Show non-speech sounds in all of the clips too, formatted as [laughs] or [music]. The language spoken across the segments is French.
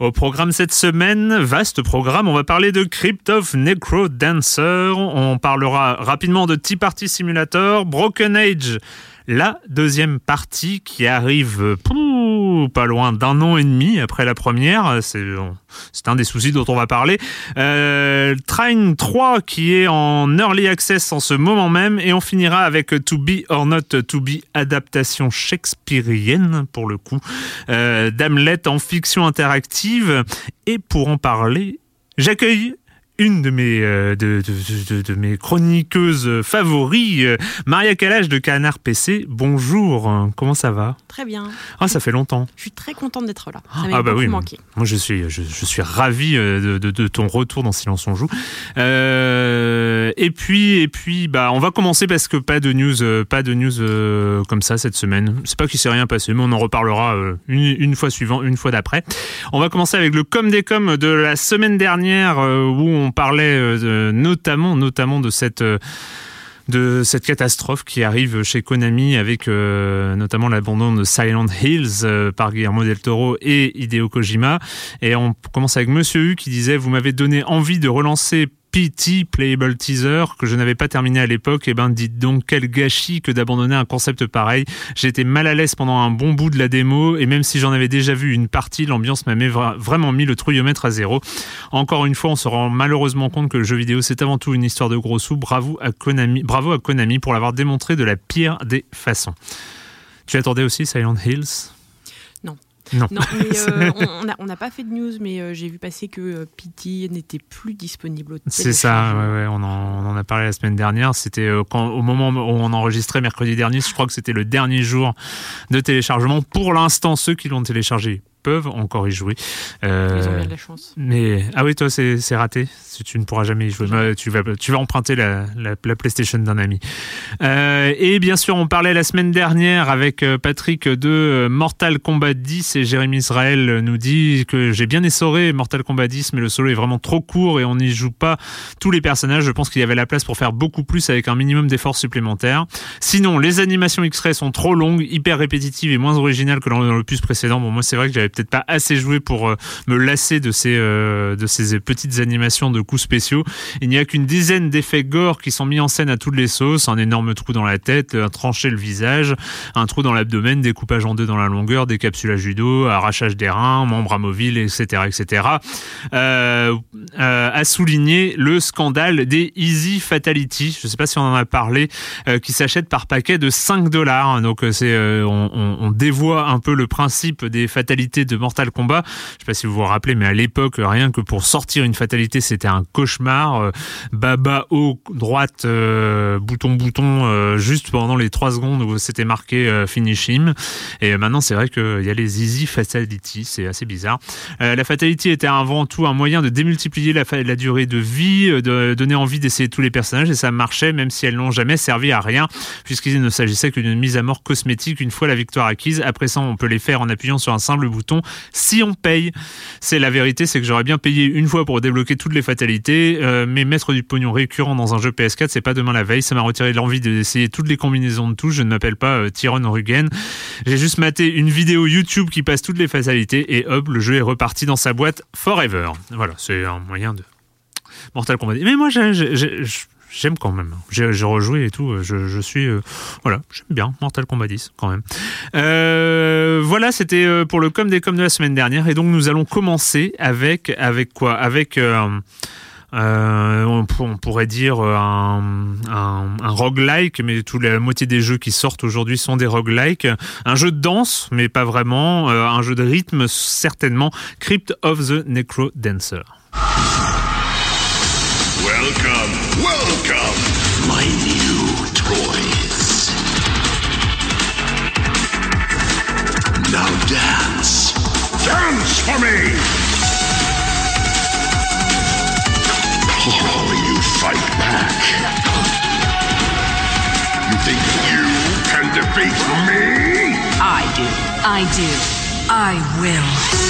Au programme cette semaine, vaste programme, on va parler de Crypt of Necro Dancer, on parlera rapidement de Tea Party Simulator, Broken Age, la deuxième partie qui arrive pou, pas loin d'un an et demi après la première, c'est c'est un des soucis dont on va parler. Euh, Train 3 qui est en early access en ce moment même et on finira avec To Be or Not To Be adaptation shakespearienne pour le coup. Euh, d'Hamlet en fiction interactive. Et pour en parler J'accueille une de mes, euh, de, de, de, de, mes chroniqueuses favoris, euh, Maria Calage de Canard PC. Bonjour, comment ça va? Très bien. Ah, ça fait longtemps. Je suis très contente d'être là. Ça ah bah oui, manqué. Moi, je suis, je, je suis ravi de, de, ton retour dans Silence on joue. Euh, et puis, et puis, bah, on va commencer parce que pas de news, euh, pas de news euh, comme ça cette semaine. C'est pas qu'il s'est rien passé, mais on en reparlera une, une fois suivant, une fois d'après. On va commencer avec le com des com de la semaine dernière où on parlait notamment, notamment de cette de cette catastrophe qui arrive chez Konami avec euh, notamment l'abandon de Silent Hills euh, par Guillermo del Toro et Hideo Kojima. Et on commence avec Monsieur U qui disait Vous m'avez donné envie de relancer PT Playable Teaser que je n'avais pas terminé à l'époque, et ben dites donc quel gâchis que d'abandonner un concept pareil. J'étais mal à l'aise pendant un bon bout de la démo et même si j'en avais déjà vu une partie, l'ambiance m'a vraiment mis le trouillomètre à zéro. Encore une fois, on se rend malheureusement compte que le jeu vidéo c'est avant tout une histoire de gros sous. Bravo à Konami, bravo à Konami pour l'avoir démontré de la pire des façons. Tu attendais aussi Silent Hills? Non. mais [laughs] euh, on n'a pas fait de news, mais euh, j'ai vu passer que euh, PT n'était plus disponible au C'est ça, ouais, ouais, on, en, on, en, a parlé la semaine dernière. C'était au moment où on enregistrait mercredi dernier, je crois que c'était le dernier jour de téléchargement. Pour l'instant, ceux qui l'ont téléchargé peuvent encore y jouer. Euh, Ils ont bien de la chance. Mais ah oui, toi c'est raté. Tu ne pourras jamais y jouer. Tu vas tu vas emprunter la, la, la PlayStation d'un ami. Euh, et bien sûr, on parlait la semaine dernière avec euh, Patrick de Mortal Kombat 10 et Jérémy Israël nous dit que j'ai bien essoré Mortal Kombat 10, mais le solo est vraiment trop court et on n'y joue pas tous les personnages. Je pense qu'il y avait la place pour faire beaucoup plus avec un minimum d'efforts supplémentaires. Sinon, les animations X-Ray sont trop longues, hyper répétitives et moins originales que dans l'opus précédent. Bon, moi c'est vrai que j'avais peut-être pas assez joué pour euh, me lasser de ces euh, de ces petites animations de coups spéciaux. Il n'y a qu'une dizaine d'effets gore qui sont mis en scène à toutes les sauces, un énorme trou dans la tête, un tranché le visage, un trou dans l'abdomen, découpage en deux dans la longueur, décapsulage du dos, arrachage des reins, membres amovibles, etc., etc. Euh, à souligner le scandale des Easy Fatality. Je ne sais pas si on en a parlé, qui s'achètent par paquet de 5 dollars. Donc on, on dévoie un peu le principe des fatalités de Mortal Kombat. Je sais pas si vous vous rappelez, mais à l'époque, rien que pour sortir une fatalité, c'était un cauchemar. baba haut, droite, bouton, bouton, juste pendant les trois secondes où c'était marqué finish him. Et maintenant, c'est vrai qu'il y a les easy fatality, c'est assez bizarre. la fatality était avant tout un moyen de démultiplier la, la durée de vie, de donner envie d'essayer tous les personnages, et ça marchait, même si elles n'ont jamais servi à rien, puisqu'il ne s'agissait que d'une mise à mort cosmétique une fois la victoire acquise. Après ça, on peut les faire en appuyant sur un simple bouton si on paye. C'est la vérité, c'est que j'aurais bien payé une fois pour débloquer toutes les fatalités, euh, mais mettre du pognon récurrent dans un jeu PS4, c'est pas demain la veille. Ça m'a retiré l'envie d'essayer toutes les combinaisons de touches. Je ne m'appelle pas euh, Tyron Rugen. J'ai juste maté une vidéo YouTube qui passe toutes les fatalités et hop, le jeu est reparti dans sa boîte forever. Voilà, c'est un moyen de Mortal Kombat. Mais moi, j'ai j'aime quand même. J'ai rejoué et tout. Je, suis euh, voilà, j'aime bien Mortal Kombat 10 quand même. Euh, voilà, c'était euh, pour le com des com de la semaine dernière et donc nous allons commencer avec avec quoi? Avec on, pourrait dire un, un, un roguelike, mais toute la moitié des jeux qui sortent aujourd'hui sont des roguelikes. Un jeu de danse, mais pas vraiment. un jeu de rythme, certainement. Crypt of the Necro Dancer. Welcome, welcome, my new toys. Now dance. Dance for me! Oh, you fight back. You think you can defeat me? I do. I do. I will.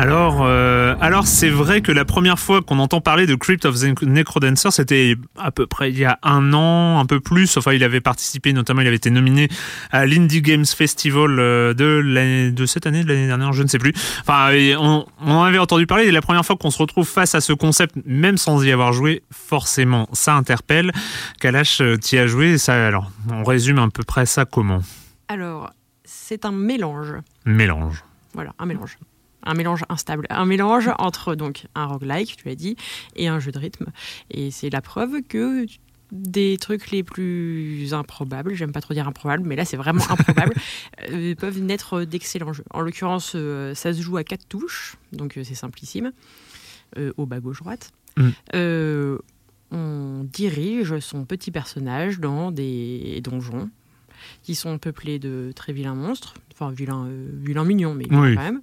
Alors, euh, alors c'est vrai que la première fois qu'on entend parler de Crypt of the Necrodancer, c'était à peu près il y a un an, un peu plus. Enfin, il avait participé, notamment, il avait été nominé à l'Indie Games Festival euh, de, de cette année, de l'année dernière, je ne sais plus. Enfin, on, en avait entendu parler. Et la première fois qu'on se retrouve face à ce concept, même sans y avoir joué, forcément, ça interpelle. Kalash, euh, tu as joué. Ça, alors, on résume à peu près ça comment? Alors, c'est un mélange. Mélange. Voilà, un mélange un mélange instable, un mélange entre donc un roguelike, tu l'as dit, et un jeu de rythme. Et c'est la preuve que des trucs les plus improbables, j'aime pas trop dire improbable, mais là c'est vraiment [laughs] improbable, euh, peuvent naître d'excellents jeux. En l'occurrence, euh, ça se joue à quatre touches, donc euh, c'est simplissime, au bas gauche droite. Mm. on dirige son petit personnage dans des donjons qui sont peuplés de très vilains monstres, enfin vilains, vilains mignons, mais quand même.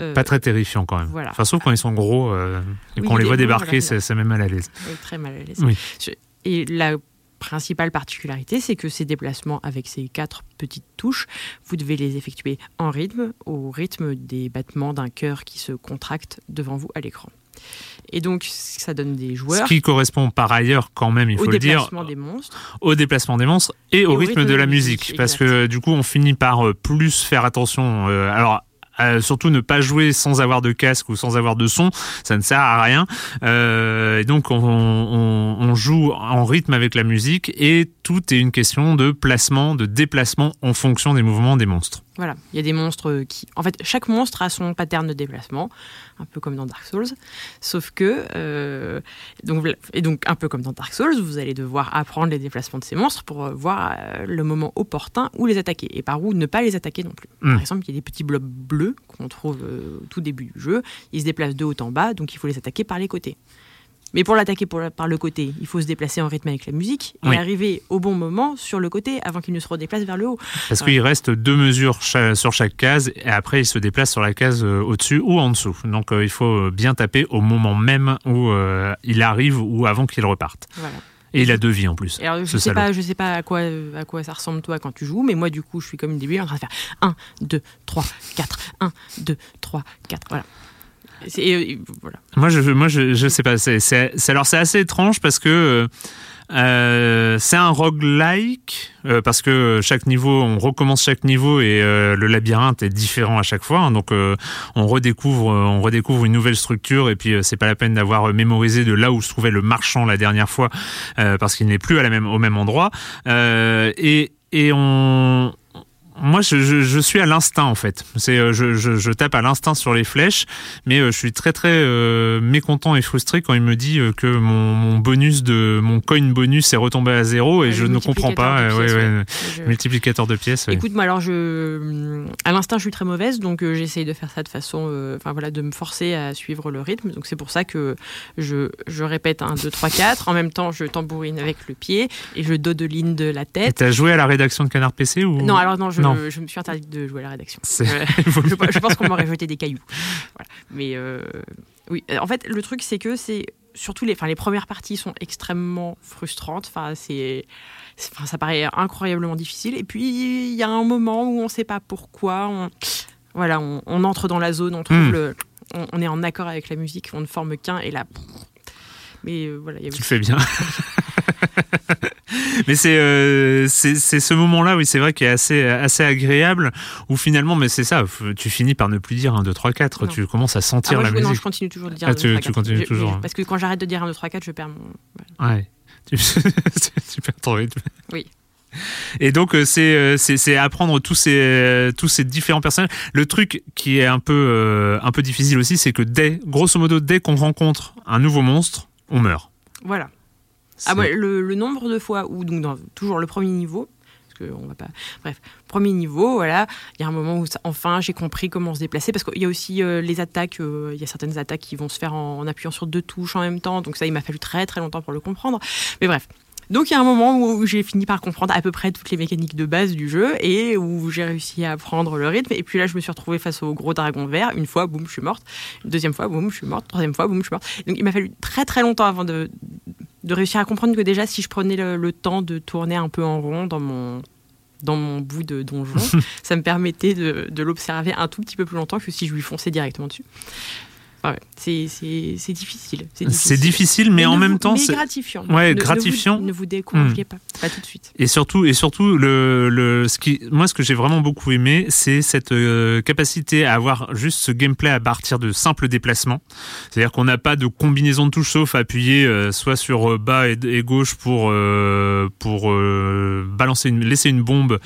Euh, pas très terrifiant quand même. Voilà. Enfin, sauf quand ils sont gros euh, et qu'on les voit débarquer, c'est même mal à l'aise. très mal à l'aise. Et la principale particularité, c'est que ces déplacements avec ces quatre petites touches, vous devez les effectuer en rythme, au rythme des battements d'un cœur qui se contracte devant vous à l'écran. Et donc, ça donne des joueurs. Ce qui correspond par ailleurs, quand même, il faut le dire, des monstres. au déplacement des monstres et, au, rythme, de, la musique. parce que du coup, on finit par euh, plus faire attention. alors, surtout ne pas jouer sans avoir de casque ou sans avoir de son, ça ne sert à rien. Euh, et donc on, on, on, joue en rythme avec la musique et tout est une question de placement, de déplacement en fonction des mouvements des monstres. Voilà, il y a des monstres qui... En fait, chaque monstre a son pattern de déplacement, un peu comme dans Dark Souls. Sauf que... Euh, donc, et donc, un peu comme dans Dark Souls, vous allez devoir apprendre les déplacements de ces monstres pour euh, voir euh, le moment opportun où les attaquer. Et par où ne pas les attaquer non plus. Par hmm. exemple, il y a des petits blobs bleus qu'on trouve au tout début du jeu. Ils se déplacent de haut en bas, donc il faut les attaquer par les côtés. Mais pour l'attaquer par le côté, il faut se déplacer en rythme avec la musique et arriver au bon moment sur le côté avant qu'il ne se redéplace vers le haut. Parce qu'il reste deux mesures sur chaque case et après il se déplace sur la case euh, au-dessus ou en dessous. Donc euh, il faut bien taper au moment même où euh, il arrive ou avant qu'il reparte. Et il a deux vies en plus. Alors, je ne sais, pas, je sais pas à quoi, à quoi ça ressemble toi quand tu joues, mais moi du coup je suis comme une début en train de faire 1, 2, 3, 4, 1, 2, 3, 4. Voilà. Euh. Moi, je, sais pas. Alors, c'est assez étrange parce que. Euh, c'est un roguelike euh, parce que chaque niveau, on recommence chaque niveau et euh, le labyrinthe est différent à chaque fois. hein. donc euh, on redécouvre, euh, une nouvelle structure et puis euh, c'est pas la peine d'avoir mémorisé de là où se trouvait le marchand la dernière fois euh, parce qu'il n'est plus au même endroit. Euh, et on moi, je, je, je suis à l'instinct en fait. C'est, euh, je, tape à l'instinct sur les flèches, mais euh, je suis très très euh, mécontent et frustré quand il me dit que mon, mon bonus de mon coin bonus est retombé à zéro et Ouais, je ne comprends pas. multiplicateur de pièces, ouais, ouais. ouais, Je- Multiplicateur de pièces. ouais. Écoute, moi alors je, à l'instinct, je suis très mauvaise, donc euh, j'essaye de faire ça de façon, euh, enfin voilà, de me forcer à suivre le rythme. Donc c'est pour ça que je, je répète 1, 2, 3, 4. En même temps, je tambourine avec le pied et je dodeline de la tête. T'as joué à la rédaction de Canard PC ou? Non, alors non, je, Non. Je me suis interdite de jouer à la rédaction. Euh, [laughs] je, je pense qu'on m'aurait jeté des cailloux. Voilà. Mais euh, oui, en fait, le truc, c'est que c'est surtout les, enfin, les premières parties sont extrêmement frustrantes. Enfin, c'est, c'est- enfin, ça paraît incroyablement difficile. Et puis, il y a un moment où on ne sait pas pourquoi. On, voilà, on, on entre dans la zone, on trouve Mm. le, on, on est en accord avec la musique, on ne forme qu'un, et là. Mais euh, voilà, il y a Tu fais bien. [laughs] mais c'est euh, c'est ce moment-là, oui, c'est vrai, qui est assez assez agréable. Où finalement, mais c'est ça, tu finis par ne plus dire 1, 2, 3, 4. Non. Tu commences à Ah, sentir moi, la je, musique. non, je continue toujours de dire Ah, 1, 2, tu- 3, tu 4. continues Je- toujours, hein. Parce que quand j'arrête de dire 1, 2, 3, 4, je perds mon. Ouais. Tu, [laughs] tu perds ton rythme. Oui. Et donc euh, c'est euh, c'est c'est apprendre tous ces euh, tous ces différents personnages. Le truc qui est un peu un peu difficile aussi, c'est que dès grosso modo dès qu'on rencontre un nouveau monstre, on meurt. Voilà. Ah ouais, le, le nombre de fois où, donc dans toujours le premier niveau, parce que on va pas. Bref, premier niveau, voilà, il y a un moment où ça- enfin j'ai compris comment se déplacer, parce qu'il y a aussi euh, les attaques, euh, il y a certaines attaques qui vont se faire en, en appuyant sur deux touches en même temps, donc ça il m'a fallu très très longtemps pour le comprendre. Mais bref. Donc il y a un moment où j'ai fini par comprendre à peu près toutes les mécaniques de base du jeu et où j'ai réussi à prendre le rythme. Et puis là, je me suis retrouvée face au gros dragon vert. Une fois, boum, je suis morte. Une deuxième fois, boum, je suis morte. Troisième fois, boum, je suis morte. Donc il m'a fallu très très longtemps avant de, de réussir à comprendre que déjà, si je prenais le, le temps de tourner un peu en rond dans mon dans mon bout de donjon, [laughs] ça me permettait de, de l'observer un tout petit peu plus longtemps que si je lui fonçais directement dessus. Ouais, c'est difficile. C'est difficile, mais, en ne même vous- temps, c'est gratifiant. Ouais, Ne- ne vous- gratifiant. Ne vous, découragez pas, pas tout de suite. Et surtout, et surtout, le, le, ce qui, moi, ce que j'ai vraiment beaucoup aimé, c'est cette euh, capacité à avoir juste ce gameplay à partir de simples déplacements. C'est-à-dire qu'on n'a pas de combinaison de touches sauf appuyer euh, soit sur euh, bas et, et gauche pour euh, pour balancer une, laisser une bombe,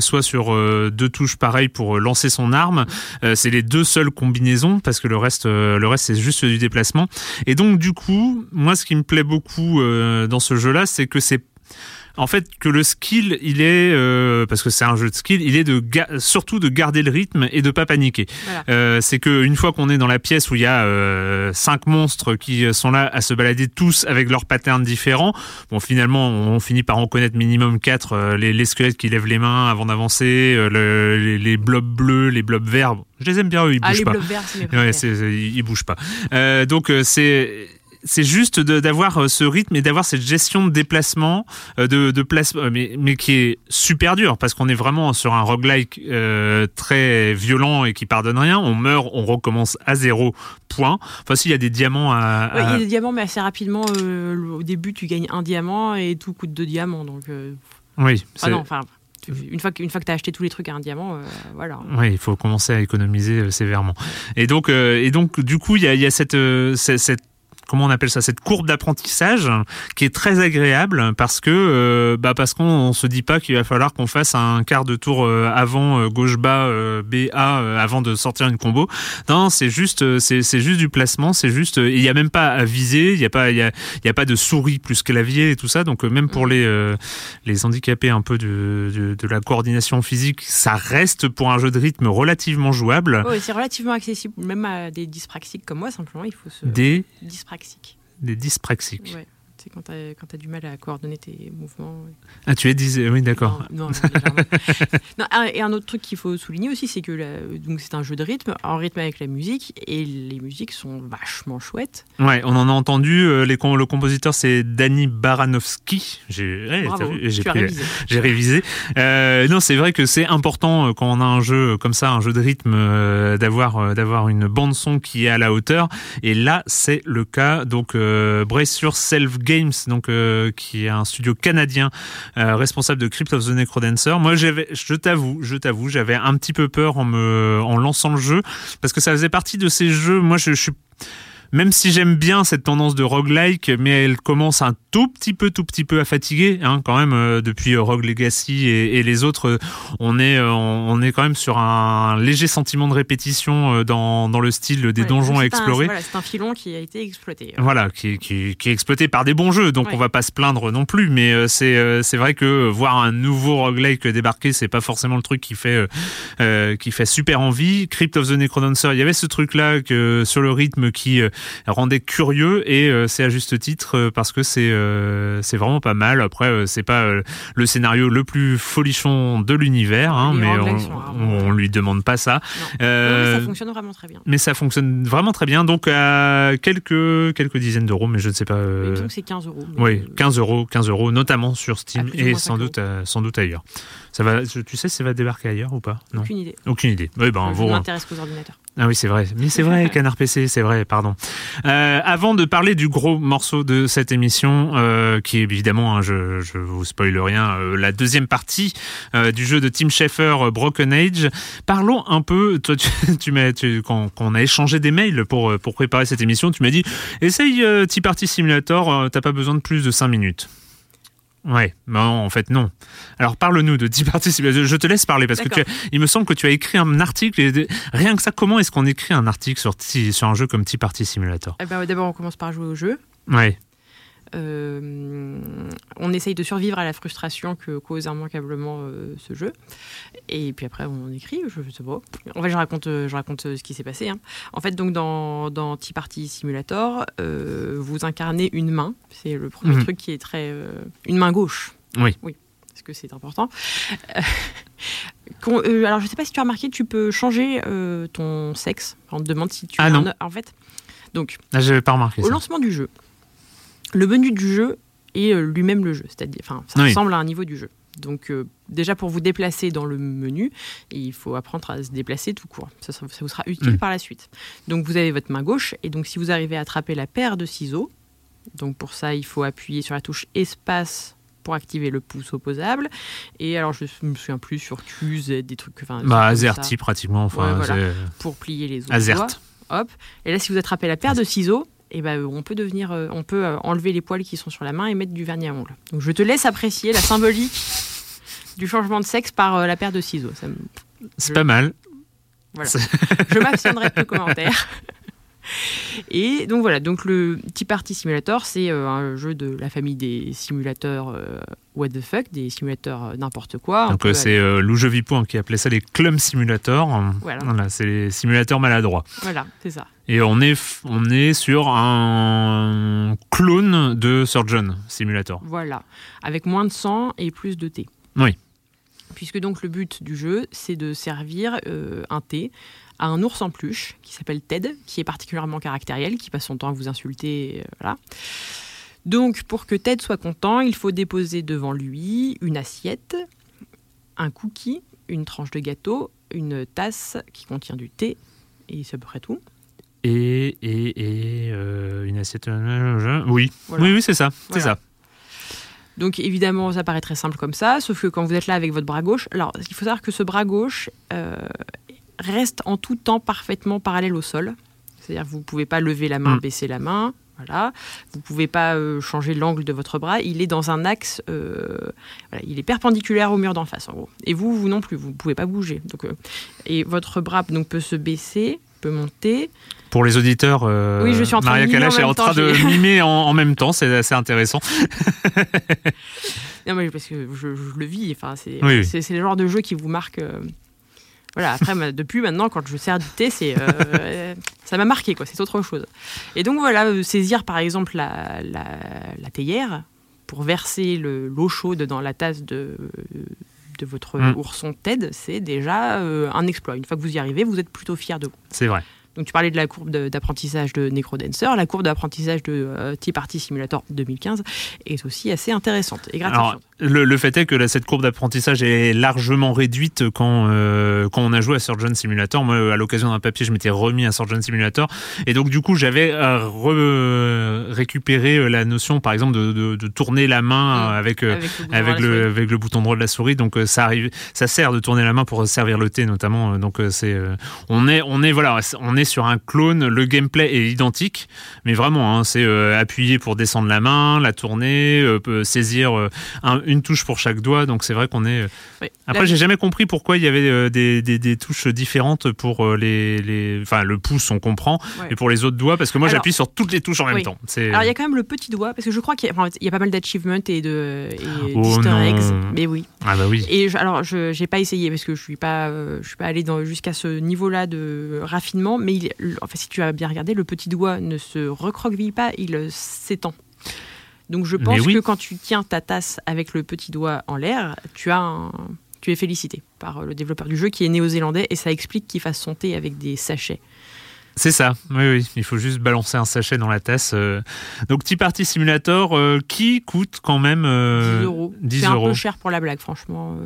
soit sur deux touches pareilles pour lancer son arme. C'est les deux seules combinaisons parce que le reste, le reste c'est juste du déplacement. Et donc du coup, moi, ce qui me plaît beaucoup euh, dans ce jeu-là, c'est que c'est en fait que le skill il est euh, parce que c'est un jeu de skill il est de ga- surtout de garder le rythme et de pas paniquer Voilà. Euh, c'est que une fois qu'on est dans la pièce où il y a euh, cinq monstres qui sont là à se balader tous avec leurs patterns différents bon finalement on finit par en connaître minimum quatre euh, les, les squelettes qui lèvent les mains avant d'avancer euh, le- les, les blobs bleus les blobs verts Bon, je les aime bien eux ils Ah, bougent les pas bleus verts, c'est mes Ouais, préférés. c'est, c'est- il bouge pas. Euh, donc euh, c'est c'est juste d'avoir euh, ce rythme et d'avoir cette gestion de déplacement, euh, de, de place, euh, mais, mais qui est super dur parce qu'on est vraiment sur un roguelike euh, très violent et qui pardonne rien. On meurt, on recommence à zéro point. Enfin, s'il y a des diamants à. Ouais, il y à- a des diamants, mais assez rapidement, euh, au début, tu gagnes un diamant et tout coûte deux diamants. Donc, euh, Oui, ah non, enfin, une fois que, une fois que tu as acheté tous les trucs à un diamant, euh, voilà. Oui, il faut commencer à économiser euh, sévèrement. Et donc, euh, et donc, du coup, il y a, il y a cette, cette, cette- comment on appelle ça, cette courbe d'apprentissage qui est très agréable parce que, euh, bah, parce qu'on on se dit pas qu'il va falloir qu'on fasse un quart de tour euh, avant euh, gauche bas euh, B A euh, avant de sortir une combo. Non, c'est juste, c'est c'est juste du placement, c'est juste, il y a même pas à viser, il y a pas, il y a, il y a pas de souris plus clavier et tout ça. Donc même pour les euh, les handicapés un peu de, de, de la coordination physique, ça reste pour un jeu de rythme relativement jouable. Ouais, c'est relativement accessible, même à des dyspraxiques comme moi, simplement, il faut se. Des, Des dyspraxiques. Ouais. C'est quand quand t'as du mal à coordonner tes mouvements. Ah, tu es dis... Oui, d'accord. Non, non, légèrement. [laughs] [laughs] Non, un- et un autre truc qu'il faut souligner aussi, c'est que la- donc c'est un jeu de rythme, en rythme avec la musique, et les musiques sont vachement chouettes. Ouais, on en a entendu. euh, les le compositeur, c'est Danny Baranovsky. J'ai ouais, tu as pris- [laughs] révisé. Euh, non, c'est vrai que c'est important euh, quand on a un jeu comme ça, un jeu de rythme, euh, d'avoir d'avoir une bande son qui est à la hauteur. Et là, c'est le cas. Donc, Brace Yourself Game Games, donc euh, qui est un studio canadien euh, responsable de Crypt of the Necrodancer. Moi, je t'avoue, je t'avoue, j'avais un petit peu peur en me, en lançant le jeu parce que ça faisait partie de ces jeux. Moi, je suis même si j'aime bien cette tendance de roguelike, mais elle commence un tout petit peu, tout petit peu à fatiguer, hein, quand même, euh, depuis euh, Rogue Legacy et, et les autres, euh, on est, euh, on est quand même sur un léger sentiment de répétition euh, dans, dans le style des donjons à explorer. voilà, c'est un filon qui a été exploité. Voilà, qui, qui, qui est exploité par des bons jeux, donc Ouais. on va pas se plaindre non plus. Mais euh, c'est euh, c'est vrai que voir un nouveau roguelike débarquer, c'est pas forcément le truc qui fait qui fait super envie. Crypt of the Necrodancer, il y avait ce truc là que sur le rythme qui euh, rendait curieux et euh, c'est à juste titre euh, parce que c'est euh, c'est vraiment pas mal. Après, c'est pas le scénario le plus folichon de l'univers, hein, mais roguelikes on, on lui demande pas ça. Non. Euh, Non, mais ça fonctionne vraiment très bien. mais ça fonctionne vraiment très bien. Donc à quelques quelques dizaines d'euros, mais je ne sais pas. Euh, c'est 15 euros. oui, euh, 15 euros, 15 euros, notamment sur Steam et sans 5 doute, sans doute ailleurs. Ça va, tu sais, si ça va débarquer ailleurs ou pas? Non, Aucune idée. aucune idée. Oui, ben, je vous- m'intéresse qu'aux ordinateurs. ah oui, c'est vrai. Mais c'est vrai, [laughs] Canard PC, c'est vrai, pardon. Euh, avant de parler du gros morceau de cette émission, euh, qui est évidemment, hein, je, je vous spoil rien, euh, la deuxième partie du jeu de Tim Schafer, Broken Age, parlons un peu, toi, tu, [laughs] tu m'as, quand, quand on a échangé des mails pour, pour préparer cette émission, tu m'as dit, essaye Tea Party Simulator, t'as pas besoin de plus de 5 minutes. Ouais, non, en fait non. Alors parle-nous de Tea Party Simulator. Je te laisse parler parce que tu as- il me semble que tu as écrit un article. Et rien que ça, comment est-ce qu'on écrit un article sur, sur un jeu comme Tea Party Simulator? Eh ben, D'abord, on commence par jouer au jeu. Ouais. Euh, on essaye de survivre à la frustration que cause immanquablement euh, ce jeu. Et puis après, on écrit. Je sais pas. En fait, je raconte, euh, je raconte ce qui s'est passé. hein. En fait, donc dans, dans Tea Party Simulator, vous incarnez une main. C'est le premier Mhm. truc qui est très. une main gauche. Oui. Oui. Parce que c'est important. Euh, alors, je sais pas si tu as remarqué, tu peux changer euh, ton sexe. On te demande si tu Ah es non. En fait, donc, j'avais pas remarqué au ça. lancement du jeu, le menu du jeu est euh, lui-même le jeu, c'est-à-dire, enfin, ça Oui. ressemble à un niveau du jeu. Donc, euh, déjà pour vous déplacer dans le menu, il faut apprendre à se déplacer tout court. Ça, ça vous sera utile Mm. par la suite. Donc, vous avez votre main gauche, et donc si vous arrivez à attraper la paire de ciseaux, donc pour ça, il faut appuyer sur la touche espace pour activer le pouce opposable. Et alors, je me souviens plus sur Q, Z, des trucs. Enfin, Bah, Azerty pratiquement. Enfin, Ouais, voilà. c'est- Pour plier les autres. Azert. Hop. Et là, si vous attrapez la paire de ciseaux, et ben, euh, on peut devenir, euh, on peut euh, enlever les poils qui sont sur la main et mettre du vernis à ongles. Donc, je te laisse apprécier la symbolique du changement de sexe par la paire de ciseaux. Me- C'est Je- pas mal. voilà. [laughs] je m'abstiendrai de commentaires. [laughs] Et donc voilà, donc le Tea Party Simulator, c'est un jeu de la famille des simulateurs euh, what the fuck, des simulateurs euh, n'importe quoi. Donc euh, c'est euh, Lou qui appelait ça les Clum Simulator. Voilà. c'est les simulateurs maladroits. Voilà, c'est ça. Et on est, on est sur un clone de Surgeon Simulator. Voilà, avec moins de sang et plus de thé. Oui. Puisque donc le but du jeu, c'est de servir euh, un thé à un ours en peluche qui s'appelle Ted, qui est particulièrement caractériel, qui passe son temps à vous insulter. euh, voilà. Donc pour que Ted soit content, il faut déposer devant lui une assiette, un cookie, une tranche de gâteau, une tasse qui contient du thé, et c'est à peu près tout. Et, et, et euh, une assiette. Oui, Voilà. oui, oui, c'est ça. C'est ça. Donc évidemment, ça paraît très simple comme ça, sauf que quand vous êtes là avec votre bras gauche, alors il faut savoir que ce bras gauche euh, reste en tout temps parfaitement parallèle au sol. C'est-à-dire que vous ne pouvez pas lever la main, Mm. baisser la main. Voilà. Vous ne pouvez pas euh, changer l'angle de votre bras. Il est dans un axe, euh, voilà, il est perpendiculaire au mur d'en face, en gros. Et vous, vous non plus, vous ne pouvez pas bouger. Donc, euh, et votre bras donc, peut se baisser, monter. Pour les auditeurs, euh, Oui, je suis en train de Maria Kalash est en train de mimer en, en même temps, c'est assez intéressant. Non, mais parce que je, je le vis. Enfin, c'est Oui, oui. le genre de jeu qui vous marque. euh, Voilà. Après, depuis maintenant, quand je sers du thé, c'est euh, [laughs] ça m'a marqué quoi. C'est autre chose. Et donc voilà, euh, saisir par exemple la, la, la théière pour verser le- l'eau chaude dans la tasse de de votre Mm. ourson Ted, c'est déjà euh, un exploit. Une fois que vous y arrivez, vous êtes plutôt fier de vous. C'est vrai. Donc tu parlais de la courbe d'apprentissage de Necrodancer, la courbe d'apprentissage de euh, Tea Party Simulator 2015 est aussi assez intéressante et gratifiante. Le, le fait est que là, cette courbe d'apprentissage est largement réduite quand, euh, quand on a joué à Surgeon Simulator. Moi, à l'occasion d'un papier, je m'étais remis à Surgeon Simulator. Et donc, du coup, j'avais euh, récupéré euh, la notion, par exemple, de, de, de tourner la main avec, euh, Avec le bouton avec, le, avec le bouton droit de la souris. Donc, ça arrive, ça sert de tourner la main pour servir le thé, notamment. Donc, c'est, euh, on est, on est, voilà, on est sur un clone. Le gameplay est identique, mais vraiment, hein, c'est euh, appuyer pour descendre la main, la tourner, euh, saisir euh, un- une touche pour chaque doigt. Donc, c'est vrai qu'on est. euh. Après, La- j'ai jamais compris pourquoi il y avait euh, des, des, des touches différentes pour euh, les, les, enfin, le pouce, on comprend, Ouais. et pour les autres doigts, parce que moi, j'appuie sur toutes les touches en même temps. C'est Alors il y a quand même le petit doigt parce que je crois qu'il y, a- enfin, il y a pas mal d'achievements et de et Oh d'easter non. eggs. Mais oui. ah bah oui. Et je- alors je j'ai pas essayé parce que je suis pas je suis pas allé dans jusqu'à ce niveau-là de raffinement. Mais il, enfin si tu as bien regardé, le petit doigt ne se recroqueville pas, il s'étend. Donc je pense oui. que quand tu tiens ta tasse avec le petit doigt en l'air, tu as un- tu es félicité par euh, le développeur du jeu qui est néo-zélandais et ça explique qu'il fasse son thé avec des sachets. C'est ça, oui, oui. Il faut juste balancer un sachet dans la tasse. euh. Donc, Tea Party Simulator, euh, qui coûte quand même euh, 10 euros. 10 C'est un euros. peu cher pour la blague, franchement.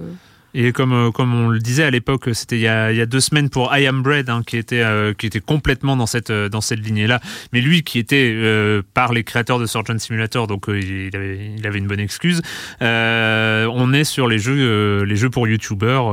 Et comme, euh, comme on le disait à l'époque, c'était il, y a- il y a deux semaines pour I Am Bread, hein, qui, était, euh, qui était complètement dans cette, euh, dans cette lignée-là. Mais lui, qui était euh, par les créateurs de Surgeon Simulator, donc euh, il, avait, il avait une bonne excuse. On est sur les jeux, les jeux pour YouTubers.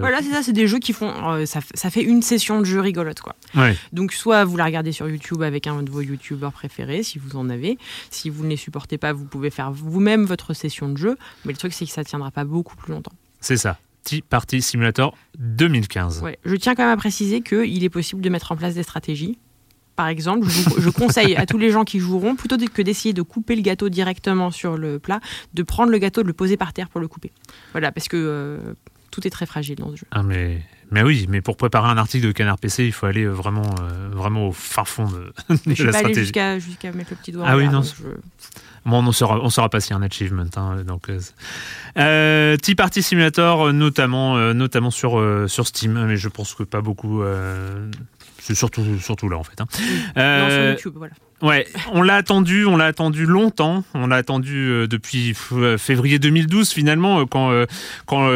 Voilà, c'est ça, c'est des jeux qui font. ça, fait une session de jeu rigolote, quoi. ouais. Donc, soit vous la regardez sur YouTube avec un de vos YouTubeurs préférés, si vous en avez. Si vous ne les supportez pas, vous pouvez faire vous-même votre session de jeu. Mais le truc, c'est que ça tiendra pas beaucoup plus longtemps. C'est ça. Tea Party Simulator 2015. Ouais. Je tiens quand même à préciser qu'il est possible de mettre en place des stratégies. Par exemple, je, vous- je conseille à tous les gens qui joueront, plutôt que d'essayer de couper le gâteau directement sur le plat, de prendre le gâteau, de le poser par terre pour le couper. Voilà, parce que euh, tout est très fragile dans ce jeu. Ah mais, mais oui, mais pour préparer un article de Canard PC, il faut aller euh, vraiment, euh, vraiment au fin fond de, [laughs] je la pas stratégie. jusqu'à jusqu'à mettre le petit doigt. Ah oui, l'air, non, Bon, on ne saura, on saura pas s'il y a un achievement. Hein, donc, euh, euh, Tea Party Simulator, euh, notamment, euh, notamment sur, euh, sur Steam, mais je pense que pas beaucoup. c'est surtout, surtout là en fait. hein. Non, sur YouTube, voilà. Ouais, on l'a attendu, on l'a attendu longtemps. On l'a attendu euh, depuis euh, février 2012 finalement, euh, quand quand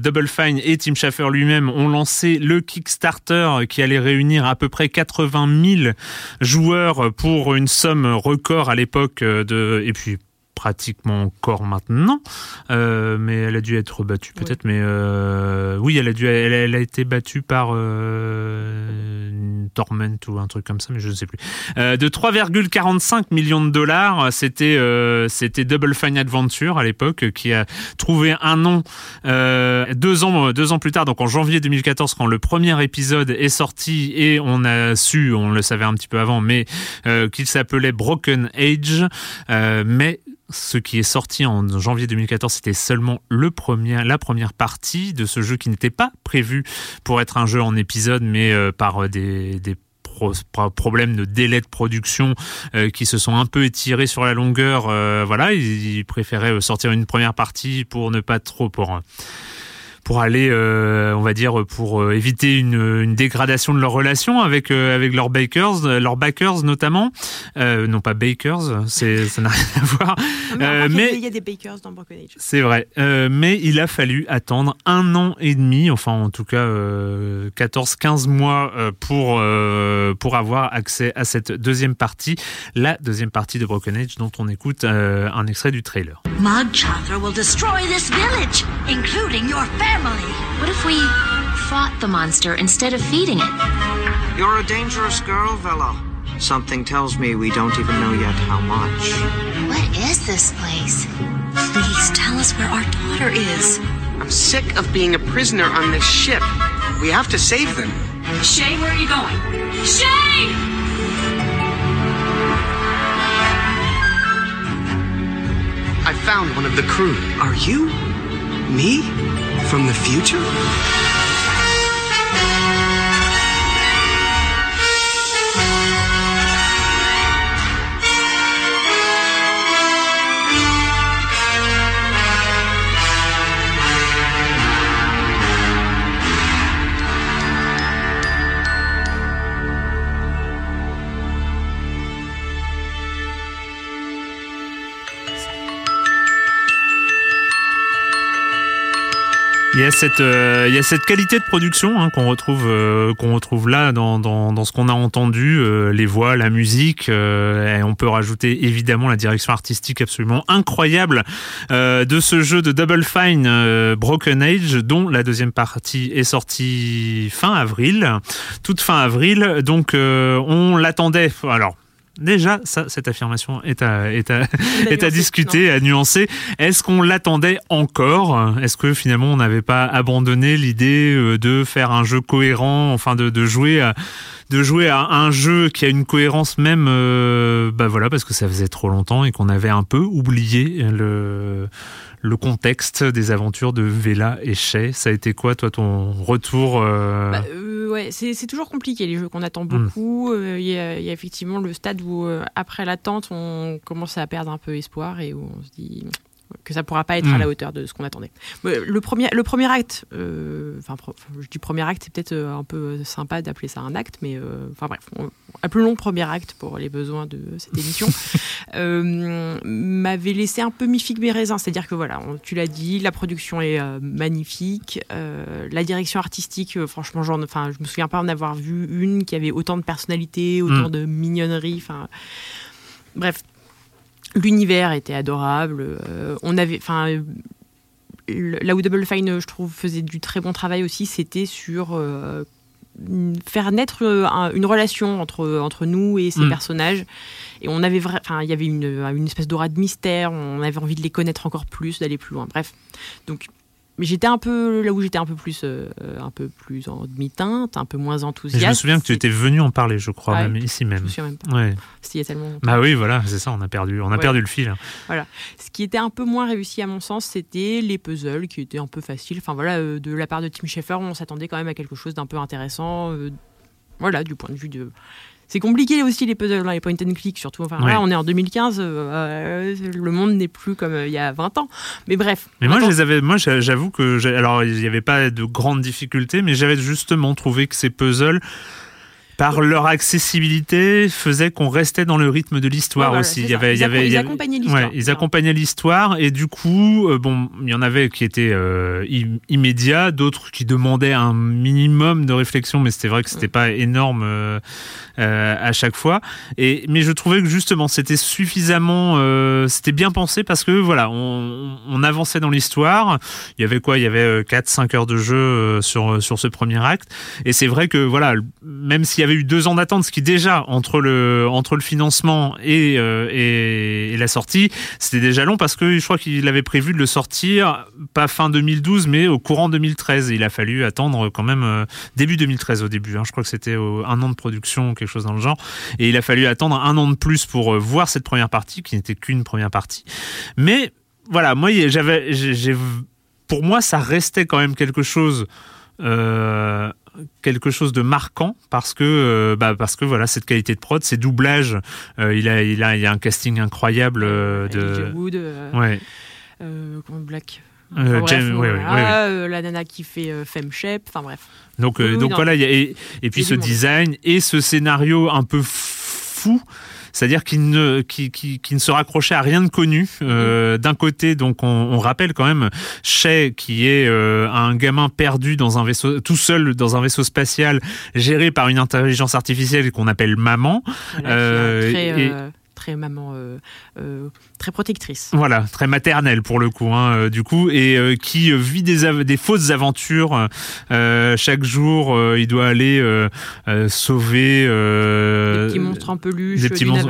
Double Fine et Tim Schafer lui-même ont lancé le Kickstarter qui allait réunir à peu près 80 000 joueurs pour une somme record à l'époque de et puis pratiquement encore maintenant, Euh, mais elle a dû être battue peut-être, mais euh, oui, elle a dû, elle, a- elle a été battue par euh, une Torment ou un truc comme ça, mais je ne sais plus. De 3,45 millions de dollars. C'était c'était Double Fine Adventure à l'époque qui a trouvé un nom deux ans deux ans plus tard, donc en janvier 2014, quand le premier épisode est sorti et on a su, on le savait un petit peu avant, mais qu'il s'appelait Broken Age, mais ce qui est sorti en janvier 2014, c'était seulement le premier, la première partie de ce jeu qui n'était pas prévu pour être un jeu en épisode, mais euh, par euh, des, des pro- pro- problèmes de délai de production euh, qui se sont un peu étirés sur la longueur. euh, voilà, ils, ils préféraient sortir une première partie pour ne pas trop pour pour aller, euh, on va dire, pour euh, éviter une, une dégradation de leur relation avec euh, avec leurs bakers, leurs backers notamment, euh, non pas bakers, c'est ça n'a [laughs] rien à voir. Mais, Euh, il y a mais- des- il y a des bakers dans Broken Age. C'est vrai, Euh, mais il a fallu attendre un an et demi, enfin en tout cas euh, 14-15 mois pour, euh, pour avoir accès à cette deuxième partie, la deuxième partie de Broken Age dont on écoute euh, un extrait du trailer. Will destroy this village, including your family. What if we fought the monster instead of feeding it? You're a dangerous girl, Vela. Something tells me we don't even know yet how much. What is this place? Please tell us where our daughter is. I'm sick of being a prisoner on this ship. We have to save them. Shay, where are you going? Shay! I found one of the crew. Are you? Me? From the future? Il y a cette, euh, il y a cette qualité de production hein, qu'on retrouve, euh, qu'on retrouve là dans, dans, dans ce qu'on a entendu, euh, les voix, la musique. et on peut rajouter évidemment la direction artistique absolument incroyable de ce jeu de Double Fine Broken Age, dont la deuxième partie est sortie fin avril, toute fin avril. Donc on l'attendait. Alors Déjà, ça, cette affirmation est à, est à, [laughs] est à discuter, à nuancer. Est-ce qu'on l'attendait encore? Est-ce que finalement on n'avait pas abandonné l'idée euh, de faire un jeu cohérent, enfin de, de jouer à de jouer à un jeu qui a une cohérence même, euh, bah voilà, parce que ça faisait trop longtemps et qu'on avait un peu oublié le le contexte des aventures de Vela et Shay. Ça a été quoi, toi, ton retour euh bah, euh, ouais, c'est toujours compliqué, les jeux qu'on attend hmm. beaucoup. Euh, il y, a effectivement le stade où, après l'attente, on commence à perdre un peu espoir et où on se dit que ça pourra pas être à la hmm. hauteur de ce qu'on attendait. Le premier, le premier acte, euh, enfin, je dis premier acte, c'est peut-être euh, un peu sympa d'appeler ça un acte, mais euh, enfin bref, appelons premier acte pour les besoins de cette émission, [laughs] m'avait laissé un peu mi figue mes raisins. C'est-à-dire que voilà, tu l'as dit, la production est magnifique, la direction artistique, franchement, genre, enfin, je me souviens pas en avoir vu une qui avait autant de personnalité, autant hmm. de mignonnerie, enfin. Bref, L'univers était adorable. Euh, on avait, enfin, là où Double Fine, je trouve, faisait du très bon travail aussi, c'était sur euh, faire naître euh, une relation entre, entre nous et ces mm. personnages. Et on avait enfin, il y avait une, une espèce d'aura de mystère, on avait envie de les connaître encore plus, d'aller plus loin. Bref. Donc, mais j'étais un peu là où j'étais un peu plus euh, un peu plus en demi-teinte, un peu moins enthousiaste. je me souviens que tu étais venu en parler, je crois, même ici même. Je me même pas. Ouais. Il y a tellement. Bah oui, voilà, c'est ça, on a perdu, on a perdu le fil. Voilà. Ce qui était un peu moins réussi à mon sens, c'était les puzzles qui étaient un peu faciles. Enfin voilà, euh, de la part de Tim Schafer, on s'attendait quand même à quelque chose d'un peu intéressant. Euh, voilà, du point de vue de c'est compliqué aussi les puzzles, les point and click surtout. Enfin, là, on est en 2015, euh, le monde n'est plus comme euh, il y a 20 ans. Mais bref. Mais moi, je les avais, moi, j'avoue que, alors, il n'y avait pas de grandes difficultés, mais j'avais justement trouvé que ces puzzles par leur accessibilité, faisait qu'on restait dans le rythme de l'histoire aussi. Il y avait, ils, il y avait, ils accompagnaient l'histoire. ils accompagnaient l'histoire et du coup, euh, bon, il y en avait qui étaient euh, immédiats, d'autres qui demandaient un minimum de réflexion, mais c'était vrai que c'était pas énorme euh, à chaque fois. Et mais je trouvais que justement c'était suffisamment, c'était bien pensé parce que voilà, on, on avançait dans l'histoire. Il y avait quoi? Il y avait 4-5 heures de jeu sur sur ce premier acte. Et c'est vrai que voilà, même s'il y avait eu deux ans d'attente, ce qui déjà entre le entre le financement et, euh, et, la sortie, c'était déjà long parce que je crois qu'il avait prévu de le sortir pas fin 2012, mais au courant 2013. il a fallu attendre quand même euh, début 2013 au début. Hein. Je crois que c'était un an de production, quelque chose dans le genre, et il a fallu attendre un an de plus pour euh, voir cette première partie qui n'était qu'une première partie. Mais voilà, moi j'avais, j'ai, pour moi ça restait quand même quelque chose. Euh, quelque chose de marquant parce que euh, bah, parce que voilà cette qualité de prod, ces doublages, euh, il a il a il y a un casting incroyable euh, de Wood, ouais. Black. la nana qui fait Femme Shep, enfin bref. Donc, donc voilà, et, et, puis ce design et ce scénario un peu fou c'est-à-dire qu'il ne, qui, qui, qui, ne se raccrochait à rien de connu. Euh, D'un côté, donc on, on, rappelle quand même Shay, qui est euh, un gamin perdu dans un vaisseau, tout seul dans un vaisseau spatial géré par une intelligence artificielle qu'on appelle maman. euh, et, très maman très protectrice. Voilà, très maternelle pour le coup, hein, euh, du coup, et qui vit des, des fausses aventures chaque jour. il doit aller sauver des petits monstres en peluche, des petits monstres,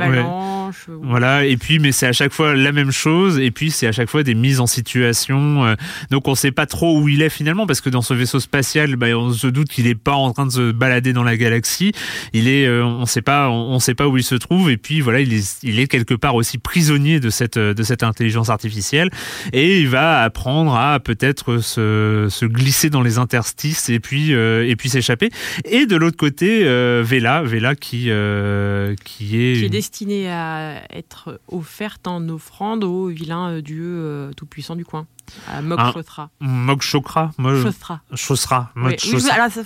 Voilà, et puis mais c'est à chaque fois la même chose, et puis c'est à chaque fois des mises en situation. donc on sait pas trop où il est finalement, parce que dans ce vaisseau spatial, bah, on se doute qu'il est pas en train de se balader dans la galaxie. Il est, on sait pas, on, on sait pas où il se trouve, et puis voilà, il est il est quelque part aussi prisonnier de cette, de cette intelligence artificielle et il va apprendre à peut-être se, se glisser dans les interstices et puis, euh, et puis s'échapper. Et de l'autre côté, euh, Vela, Vela qui, euh, qui est... Qui est destinée à être offerte en offrande au vilain dieu tout-puissant du coin. À Mok Un- Chotra. Mog Chokra Mo- Chotra. Chaussera. Mog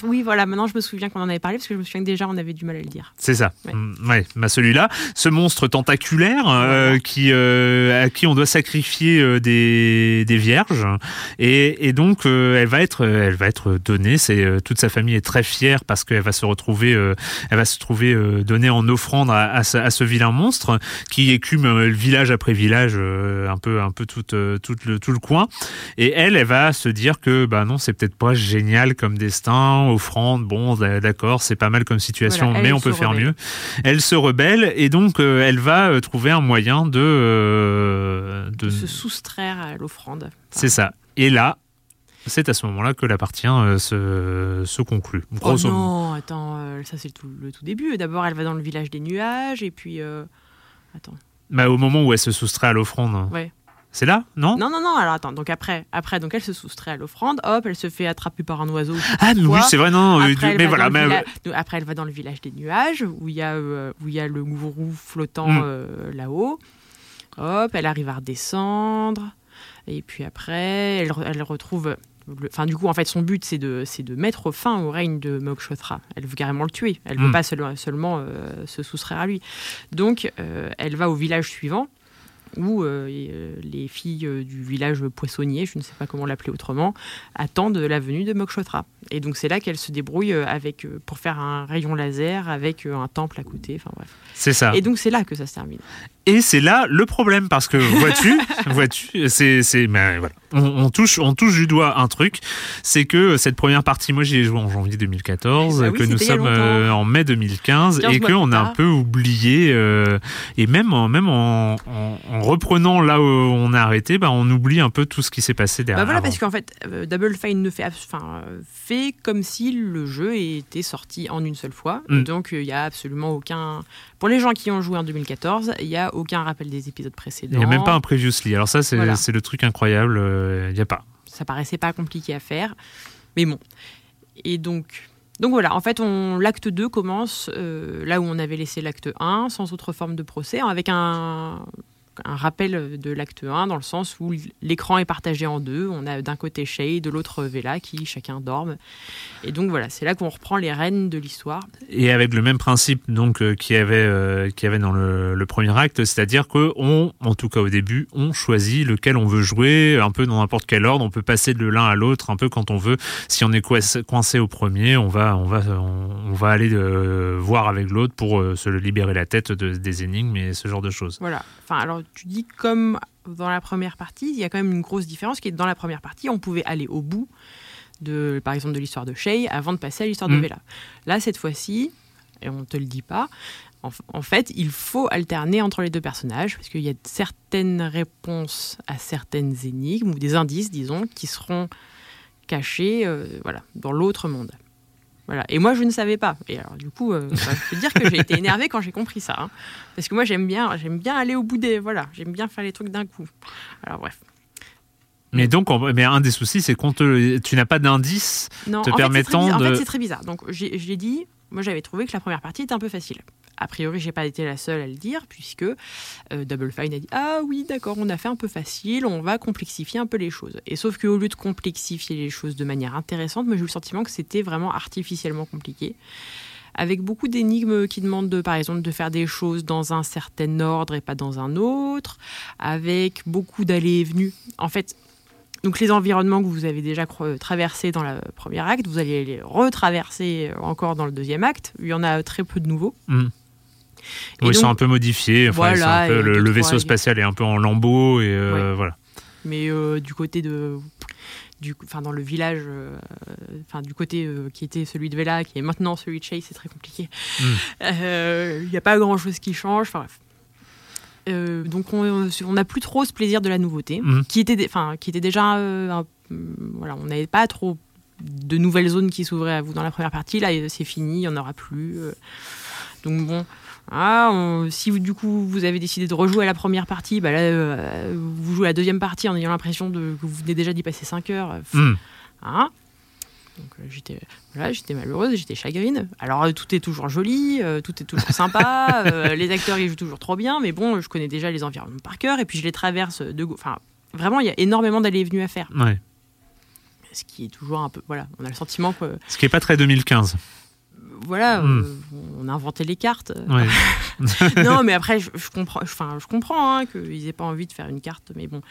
Oui, voilà, maintenant je me souviens qu'on en avait parlé parce que je me souviens que déjà on avait du mal à le dire. C'est ça. Ouais. Mm, Ouais, bah celui-là, ce monstre tentaculaire euh, qui euh, à qui on doit sacrifier euh, des, des vierges et, et donc euh, elle va être elle va être donnée. C'est euh, toute sa famille est très fière parce qu'elle va se retrouver euh, elle va se trouver euh, donnée en offrande à, à ce, à ce vilain monstre qui écume euh, village après village euh, un peu un peu tout euh, tout le tout le coin et elle elle va se dire que bah non c'est peut-être pas génial comme destin offrande bon d'accord c'est pas mal comme situation Voilà, mais on peut faire rebelle. mieux elle se rebelle et donc euh, elle va euh, trouver un moyen de euh, de Se soustraire à l'offrande. c'est ça et là c'est à ce moment-là que la partie 1 se, se conclut Oh non, attends, ça c'est le tout, le tout début. D'abord, elle va dans le village des nuages, et puis. euh, Attends. Bah, au moment où elle se soustrait à l'offrande Ouais. C'est là non Non, non, non, alors attends. Donc après, après donc elle se soustrait à l'offrande, hop, elle se fait attraper par un oiseau. ah mais oui c'est vrai non euh, Après, mais voilà mais, donc, après, elle va dans le village des nuages, où il y a, euh, où il y a le gourou flottant Mm. euh, là-haut. Hop, elle arrive à redescendre. Et puis après, elle, elle retrouve. le- Enfin, du coup, en fait, son but, c'est de, c'est de mettre fin au règne de Mokshotra. Elle veut carrément le tuer. Elle ne veut Mm. pas seul- seulement euh, se soustraire à lui. Donc, euh, elle va au village suivant, où euh, euh, les filles euh, du village poissonnier, je ne sais pas comment l'appeler autrement, attendent la venue de Mokshotra. Et donc, c'est là qu'elle se débrouille avec, euh, pour faire un rayon laser avec un temple à côté. Enfin, bref. c'est ça Et donc, c'est là que ça se termine. Et c'est là le problème parce que vois-tu, [laughs] vois-tu, c'est c'est mais voilà, on, on touche on touche du doigt un truc, c'est que cette première partie, moi j'y ai joué en janvier 2014, Bah oui, que nous sommes euh, en mai 2015 15 et que on a un peu oublié euh, et même en, même en, en, en reprenant là où on a arrêté, bah on oublie un peu tout ce qui s'est passé derrière. Bah voilà, avant. parce qu'en fait, euh, Double Fine ne fait, enfin, fait comme si le jeu était sorti en une seule fois. Mm. Donc, il n'y a absolument aucun. Pour les gens qui ont joué en 2014, il n'y a aucun rappel des épisodes précédents. il n'y a même pas un previously. Alors ça c'est Voilà. le truc incroyable, euh, il n'y a pas. Ça paraissait pas compliqué à faire. Mais bon. Et donc. Donc voilà, en fait, l'acte 2 commence euh, là où on avait laissé l'acte 1, sans autre forme de procès, avec un, un rappel de l'acte 1, dans le sens où l'écran est partagé en deux. On a d'un côté Shay, de l'autre Vela, qui chacun dorment. Et donc voilà, c'est là qu'on reprend les rênes de l'histoire. Et avec le même principe donc euh, qu'il y avait euh, qu'il y avait dans le, le premier acte, c'est-à-dire que on, en tout cas au début, on choisit lequel on veut jouer, un peu dans n'importe quel ordre. On peut passer de l'un à l'autre, un peu quand on veut. Si on est coincé au premier, on va on va on, on va aller euh, voir avec l'autre pour euh, se libérer la tête de, des énigmes et ce genre de choses. Voilà. Enfin, alors tu dis comme dans la première partie, il y a quand même une grosse différence qui est que dans la première partie, on pouvait aller au bout de, par exemple, de l'histoire de Shay avant de passer à l'histoire de Mm. Vela. Là, cette fois-ci, et on te le dit pas, en fait, il faut alterner entre les deux personnages parce qu'il y a certaines réponses à certaines énigmes ou des indices, disons, qui seront cachés, euh, voilà, dans l'autre monde. Voilà. Et moi, je ne savais pas. Et alors, du coup, euh, [laughs] bah, je peux dire que j'ai été énervée quand j'ai compris ça. hein. Parce que moi, j'aime bien, j'aime bien aller au bout des. Voilà, j'aime bien faire les trucs d'un coup. Alors, bref. Mais donc, on- mais un des soucis, c'est qu'on te, tu n'as pas d'indice te en fait, permettant bizarre. En de- fait, c'est très bizarre. Donc, j'ai- je l'ai dit, moi, j'avais trouvé que la première partie était un peu facile. A priori, j'ai pas été la seule à le dire, puisque euh, Double Fine a dit Ah oui, d'accord, on a fait un peu facile, on va complexifier un peu les choses. Et sauf qu'au lieu de complexifier les choses de manière intéressante, j'ai eu le sentiment que c'était vraiment artificiellement compliqué. Avec beaucoup d'énigmes qui demandent, de, par exemple, de faire des choses dans un certain ordre et pas dans un autre, avec beaucoup d'allées et venues. En fait, donc les environnements que vous avez déjà cro- traversés dans le premier acte, vous allez les retraverser encore dans le deuxième acte. Il y en a très peu de nouveaux. Hmm. Ils sont un peu modifiés. Enfin, Voilà, un peu- le, vaisseau spatial est un peu en lambeaux et euh, voilà. Mais euh, du côté de, du, enfin dans le village, euh, enfin du côté qui était celui de Vela, qui est maintenant celui de Chase, c'est très compliqué. Mm. Euh, Il n'y a pas grand chose qui change. Enfin bref. Euh, donc on n'a plus trop ce plaisir de la nouveauté, Mm. qui était, enfin qui était déjà, euh, un- voilà, on n'avait pas trop de nouvelles zones qui s'ouvraient à vous dans la première partie. Là, c'est fini, il n'y en aura plus. euh. Donc bon, ah, on- si vous, du coup vous avez décidé de rejouer à la première partie, bah là, euh, vous jouez à la deuxième partie en ayant l'impression de, que vous venez déjà d'y passer 5 heures. euh, Hmm. hein. Donc euh, j'étais voilà, j'étais malheureuse, j'étais chagrine. Alors euh, tout est toujours joli, euh, tout est toujours sympa, [laughs] les acteurs ils jouent toujours trop bien, mais bon, je connais déjà les environnements par cœur et puis je les traverse de, go- enfin vraiment, il y a énormément d'allées et venues à faire. Ouais. Ce qui est toujours un peu. Voilà, on a le sentiment que. Ce qui est pas très 2015. Voilà, Hmm. euh, on a inventé les cartes. Ouais. [laughs] [laughs] non, mais après, je, je comprends, enfin, je comprends hein, qu'ils aient pas envie de faire une carte, mais bon,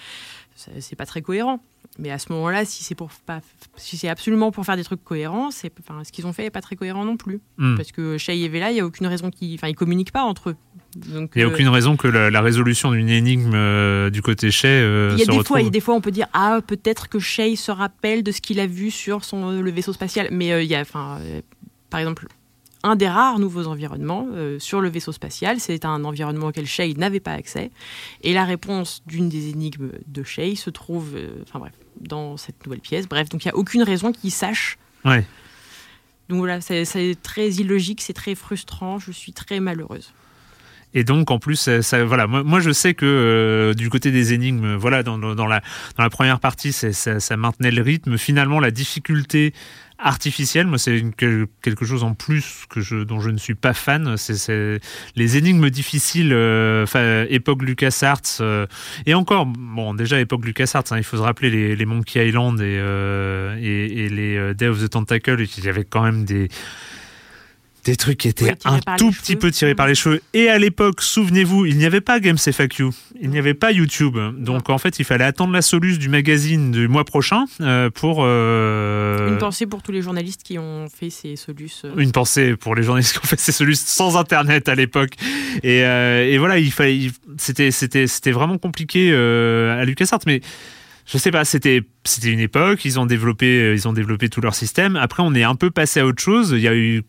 c'est pas très cohérent. Mais à ce moment-là, si c'est pour pas, si c'est absolument pour faire des trucs cohérents, c'est, enfin, ce qu'ils ont fait est pas très cohérent non plus. Hmm. Parce que Shay et Vela, il y a aucune raison qu'ils, enfin, ils communiquent pas entre eux. Donc, Il n'y a euh, aucune raison que la, la résolution d'une énigme euh, du côté chez euh, Il y a se des retrouve. fois, il y a des fois, on peut dire ah peut-être que Shay se rappelle de ce qu'il a vu sur son le vaisseau spatial, mais il y a, enfin, par exemple, un des rares nouveaux environnements euh, sur le vaisseau spatial, c'est un environnement auquel Shay n'avait pas accès, et la réponse d'une des énigmes de Shay se trouve, euh, enfin bref, dans cette nouvelle pièce. Bref, donc il y a aucune raison qu'il sache. Ouais. Donc voilà, c'est très illogique, c'est très frustrant, je suis très malheureuse. Et donc en plus, ça, ça- voilà, moi, moi, je sais que euh, du côté des énigmes, voilà, dans, la dans la première partie, ça, ça maintenait le rythme. Finalement, la difficulté artificielle, moi, c'est quelque chose en plus que je, dont je ne suis pas fan. C'est- les énigmes difficiles, euh, époque LucasArts, euh, et encore, bon, déjà époque LucasArts, hein, il faut se rappeler les, les Monkey Island et, euh, et, et les euh, Day of the Tentacle, il y avait quand même des des trucs qui étaient un tout petit peu tirés par les cheveux. Et à l'époque, souvenez-vous, il n'y avait pas Games FAQ, il n'y avait pas YouTube. Donc en fait, il fallait attendre la soluce du magazine du mois prochain euh, pour euh, Une pensée pour tous les journalistes qui ont fait ces solus. euh, une pensée pour les journalistes qui ont fait ces solutions sans internet à l'époque et, et voilà il fallait il- c'était c'était c'était vraiment compliqué à LucasArts mais je sais pas c'était c'était une époque ils ont développé ils ont développé tout leur système après on est un peu passé à autre chose il y a eu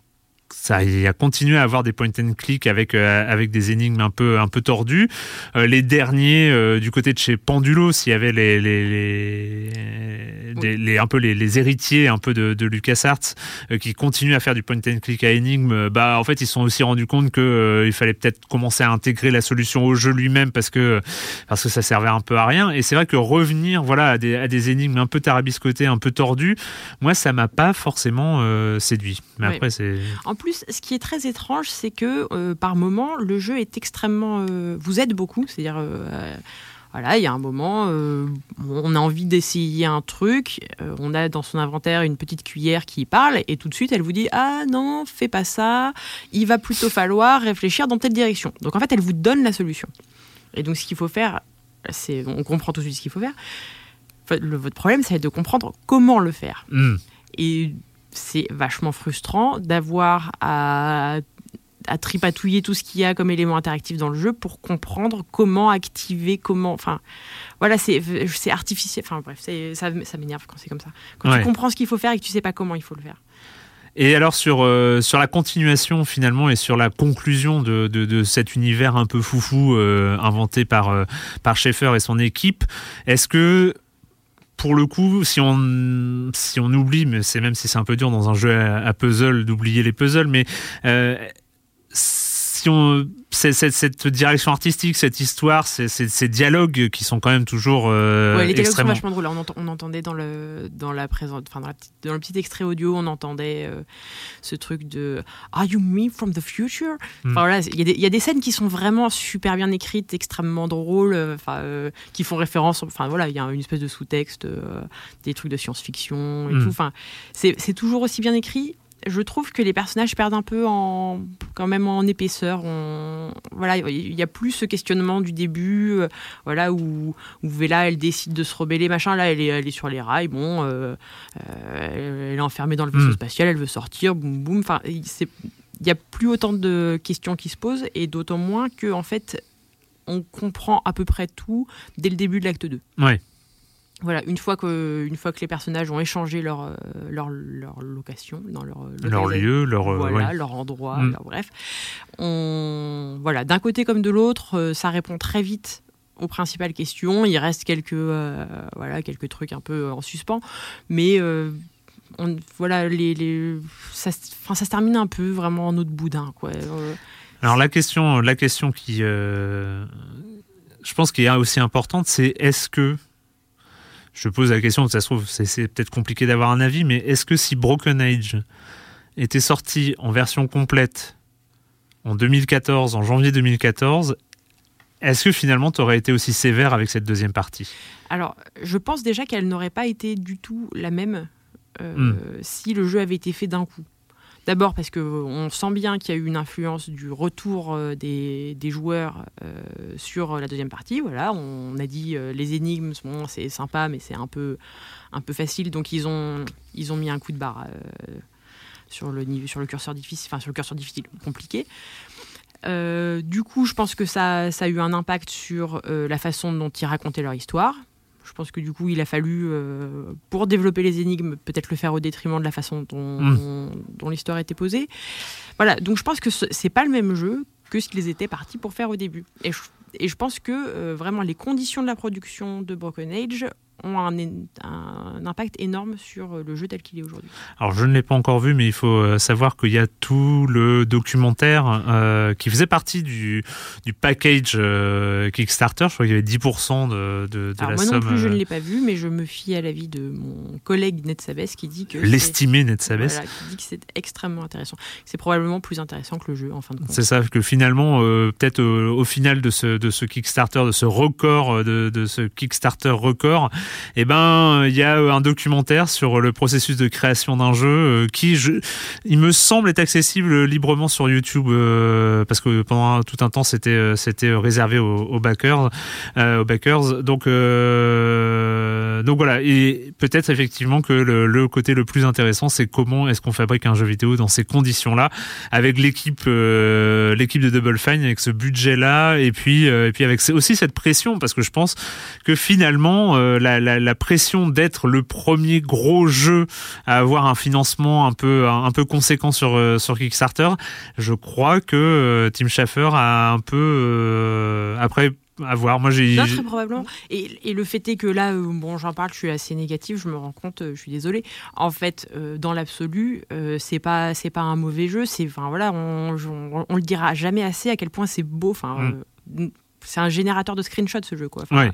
ça il a continué à avoir des point and click avec euh, avec des énigmes un peu un peu tordues Euh, les derniers euh, du côté de chez Pendulos il y avait les les, les, des- les- un peu les, héritiers un peu de, de LucasArts qui continuent à faire du point and click à énigme, euh, bah en fait ils se sont aussi rendus compte que il fallait peut-être commencer à intégrer la solution au jeu lui-même parce que parce que ça servait un peu à rien. Et c'est vrai que revenir voilà à des, à des énigmes un peu tarabiscotées, un peu tordues, moi ça m'a pas forcément séduit. Mais Ouais. après c'est plus, ce qui est très étrange, c'est que euh, par moment, le jeu est extrêmement. euh, vous aide beaucoup. C'est-à-dire, euh, voilà, il y a un moment, on a envie d'essayer un truc, on a dans son inventaire une petite cuillère qui parle, et tout de suite, elle vous dit Ah non, fais pas ça, il va plutôt falloir réfléchir dans telle direction. Donc en fait, elle vous donne la solution. Et donc, ce qu'il faut faire, c'est. On comprend tout de suite ce qu'il faut faire. Enfin, le- votre problème, c'est de comprendre comment le faire. Hmm. Et c'est vachement frustrant d'avoir à, à tripatouiller tout ce qu'il y a comme élément interactif dans le jeu pour comprendre comment activer, comment. Enfin, voilà, c'est artificiel. Enfin, bref, ça, ça m'énerve quand c'est comme ça. Quand Ouais. tu comprends ce qu'il faut faire et que tu sais pas comment il faut le faire. Et alors sur, euh, sur la continuation finalement et sur la conclusion de, de, de cet univers un peu foufou euh, inventé par, euh, par Schaeffer et son équipe, est-ce que pour le coup, si on, si on oublie, mais c'est même si c'est un peu dur dans un jeu à, puzzle d'oublier les puzzles, mais euh, cette direction artistique, cette histoire, ces, ces- ces dialogues qui sont quand même toujours euh, ouais, les dialogues sont extrêmement vachement drôles. On, ent- on entendait dans le dans la présente, enfin dans, la petite- dans le petit extrait audio, on entendait euh, ce truc de Are you me from the future? Hmm. Enfin voilà, il y, a des- il y a des scènes qui sont vraiment super bien écrites, extrêmement drôles, euh, enfin euh, qui font référence. Enfin voilà, il y a une espèce de sous-texte, des trucs de science-fiction et Hmm. tout. Enfin, c'est c'est toujours aussi bien écrit. Je trouve que les personnages perdent un peu en quand même en épaisseur. On, voilà, il y a plus ce questionnement du début, euh, voilà où où Vela elle décide de se rebeller machin là elle est, elle est sur les rails bon euh, euh, elle est enfermée dans le vaisseau Mm. spatial elle veut sortir boum boum enfin il c'est- il y a plus autant de questions qui se posent et d'autant moins que en fait on comprend à peu près tout dès le début de l'acte 2 Ouais. Voilà une fois que une fois que les personnages ont échangé leur euh, leur, leur location dans leur lieu, leur euh, voilà, ouais. leur endroit, Mm. leur- bref. On, voilà, d'un côté comme de l'autre, euh, ça répond très vite aux principales questions. Il reste quelques, euh, voilà, quelques trucs un peu en suspens, mais euh, on, voilà, les, les, ça, ça se termine un peu vraiment en autre boudin, quoi. Euh, Alors la question, la question qui, je pense qui est aussi importante, c'est est-ce que, je pose la question, ça se trouve, c'est peut-être compliqué d'avoir un avis, mais est-ce que si Broken Age était sorti en version complète en 2014, en janvier 2014, Est-ce que finalement tu aurais été aussi sévère avec cette deuxième partie? Alors, je pense déjà qu'elle n'aurait pas été du tout la même euh, Hmm. si le jeu avait été fait d'un coup. D'abord parce qu'on sent bien qu'il y a eu une influence du retour euh, des, joueurs euh, sur la deuxième partie. Voilà, on a dit euh, les énigmes, c'est sympa, mais c'est un peu, un peu facile. Donc ils ont, ils ont mis un coup de barre euh, sur, le, sur le curseur difficile, enfin sur le curseur difficile, compliqué. Du coup, je pense que ça, ça a eu un impact sur la façon dont ils racontaient leur histoire. Je pense que du coup, il a fallu, euh, pour développer les énigmes, peut-être le faire au détriment de la façon dont, Mm. dont- l'histoire était posée. Voilà, donc je pense que ce- c'est pas le même jeu que ce qu'ils étaient partis pour faire au début. Et je, et je pense que euh, vraiment les conditions de la production de Broken Age ont un, impact énorme sur euh, le jeu tel qu'il est aujourd'hui. Alors je ne l'ai pas encore vu, mais il faut euh, savoir qu'il y a tout le documentaire euh, qui faisait partie du, du package euh, Kickstarter. Je crois qu'il y avait 10% de, de, de Alors la moi somme. non plus, je ne l'ai pas vu, mais je me fie à l'avis de mon collègue Ned Sabes qui dit que L'estimé Ned Sabes. Voilà, qui dit que c'est extrêmement intéressant. C'est probablement plus intéressant que le jeu en fin de compte. C'est ça, que finalement, euh, peut-être au final de ce, de ce Kickstarter, de ce record, de, de ce Kickstarter record, eh ben, il y a euh, un documentaire sur le processus de création d'un jeu euh, qui, il me semble, est accessible librement sur YouTube euh, parce que pendant tout un temps, c'était c'était réservé aux, backers, aux backers. Donc donc voilà, et peut-être effectivement que le, côté le plus intéressant, c'est comment est-ce qu'on fabrique un jeu vidéo dans ces conditions-là avec l'équipe l'équipe de Double Fine avec ce budget là et puis et puis avec aussi cette pression parce que je pense que finalement la, la, la pression d'être le premier gros jeu à avoir un financement un peu un, peu conséquent sur euh, sur Kickstarter je crois que euh, Tim Schafer a un peu euh, après à voir moi j'ai très probablement. Et, et le fait est que là, euh, bon, j'en parle, je suis assez négative, je me rends compte, euh, je suis désolée. En fait, euh, dans l'absolu, c'est pas, c'est pas un mauvais jeu. C'est, enfin voilà, on, on, on le dira jamais assez à quel point c'est beau. Enfin, Mm. C'est un générateur de screenshots ce jeu, quoi. Enfin, Ouais.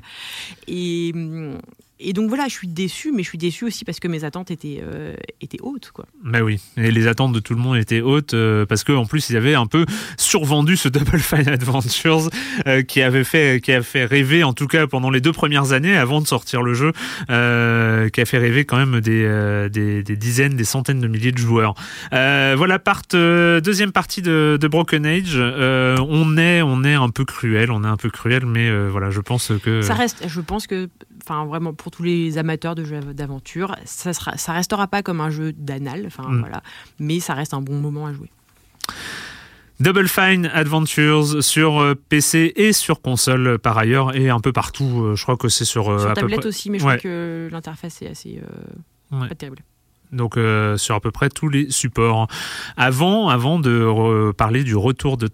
Et, hum, et donc voilà, je suis déçue, mais je suis déçue aussi parce que mes attentes étaient, euh, étaient hautes, quoi. Bah oui, et les attentes de tout le monde étaient hautes euh, parce que en plus ils avaient un peu survendu ce [laughs] Double Fine Adventures euh, qui avait fait qui a fait rêver en tout cas pendant les deux premières années avant de sortir le jeu, euh, qui a fait rêver quand même des, des, des dizaines, des centaines de milliers de joueurs. Voilà, part deuxième partie de, de Broken Age. On est on est un peu cruel, on est un peu cruel, mais voilà, je pense que Ça reste, je pense que, enfin vraiment pour tous les amateurs de jeux d'aventure, ça sera, ça restera pas comme un jeu d'anal, enfin Mm. voilà, mais ça reste un bon moment à jouer. Double Fine Adventures sur euh, PC et sur console euh, par ailleurs et un peu partout. euh, Je crois que c'est sur, Sur à peu tablette près- aussi, mais je Ouais. crois que l'interface est assez euh, Ouais. pas terrible. Donc euh, sur à peu près tous les supports. Avant, avant de parler du retour de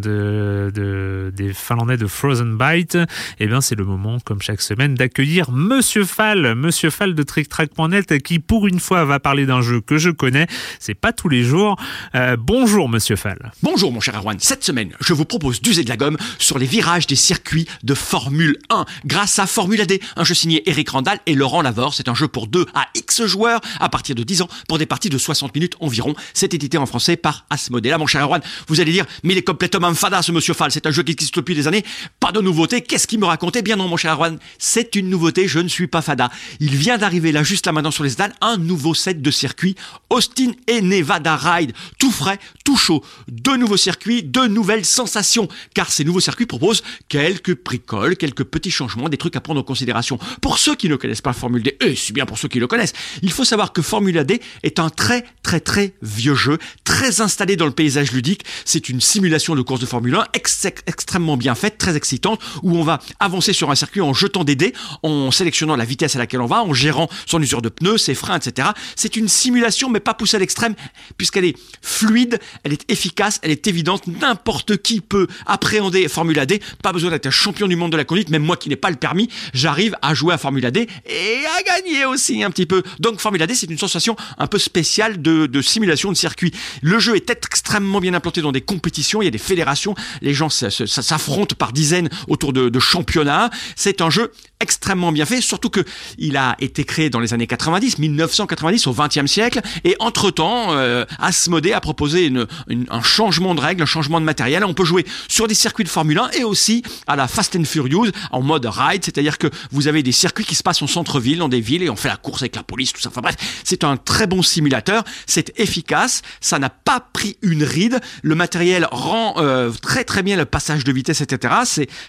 de- des Finlandais de Frozen Byte, eh bien c'est le moment, comme chaque semaine, d'accueillir Monsieur Fall, Monsieur Fall de TrickTrack.net, qui pour une fois va parler d'un jeu que je connais. C'est pas tous les jours. Euh, bonjour Monsieur Fall. Bonjour mon cher Erwan, cette semaine, je vous propose d'user de la gomme sur les virages des circuits de Formule 1 grâce à Formula D, un jeu signé Eric Randall et Laurent Lavore. C'est un jeu pour 2 à X joueurs à partir de 10 ans pour des parties de 60 minutes environ. C'est édité en français par Asmodee. Là mon cher Erwan, vous allez dire, mais il est complètement fada ce monsieur Fall, c'est un jeu qui existe depuis des années, pas de nouveauté, qu'est-ce qu'il me racontait? Bien non mon cher Erwan, c'est une nouveauté, je ne suis pas fada. Il vient d'arriver là juste là maintenant sur les étals, un nouveau set de circuits, Austin et Nevada Ride, tout frais, tout chaud, deux nouveaux circuits, deux nouvelles sensations, car ces nouveaux circuits proposent quelques bricoles, quelques petits changements, des trucs à prendre en considération. Pour ceux qui ne connaissent pas Formule D, et c'est bien pour ceux qui le connaissent, il faut savoir que Formula D est un très très très vieux jeu, très installé dans le paysage ludique. C'est une simulation de course de Formule 1 ex- extrêmement bien faite, très excitante, où on va avancer sur un circuit en jetant des dés, en sélectionnant la vitesse à laquelle on va, en gérant son usure de pneus, ses freins, etc. C'est une simulation, mais pas poussée à l'extrême, puisqu'elle est fluide, elle est efficace, elle est évidente. N'importe qui peut appréhender Formula D. Pas besoin d'être un champion du monde de la conduite, même moi qui n'ai pas le permis, j'arrive à jouer à Formula D et à gagner aussi un petit peu. Donc Formula D, c'est sensation un peu spéciale de, simulation de circuit. Le jeu est extrêmement bien implanté dans des compétitions, il y a des fédérations, les gens s'affrontent par dizaines autour de, championnats. C'est un jeu extrêmement bien fait, surtout que il a été créé dans les années 90, 1990 au 20e siècle, et entre-temps, euh, a proposé une, un changement de règles, un changement de matériel. On peut jouer sur des circuits de Formule 1 et aussi à la Fast and Furious en mode ride, c'est-à-dire que vous avez des circuits qui se passent en centre-ville, dans des villes, et on fait la course avec la police, tout ça. Enfin bref, c'est un très bon simulateur, c'est efficace, ça n'a pas pris une ride, le matériel rend euh, très très bien le passage de vitesse, etc.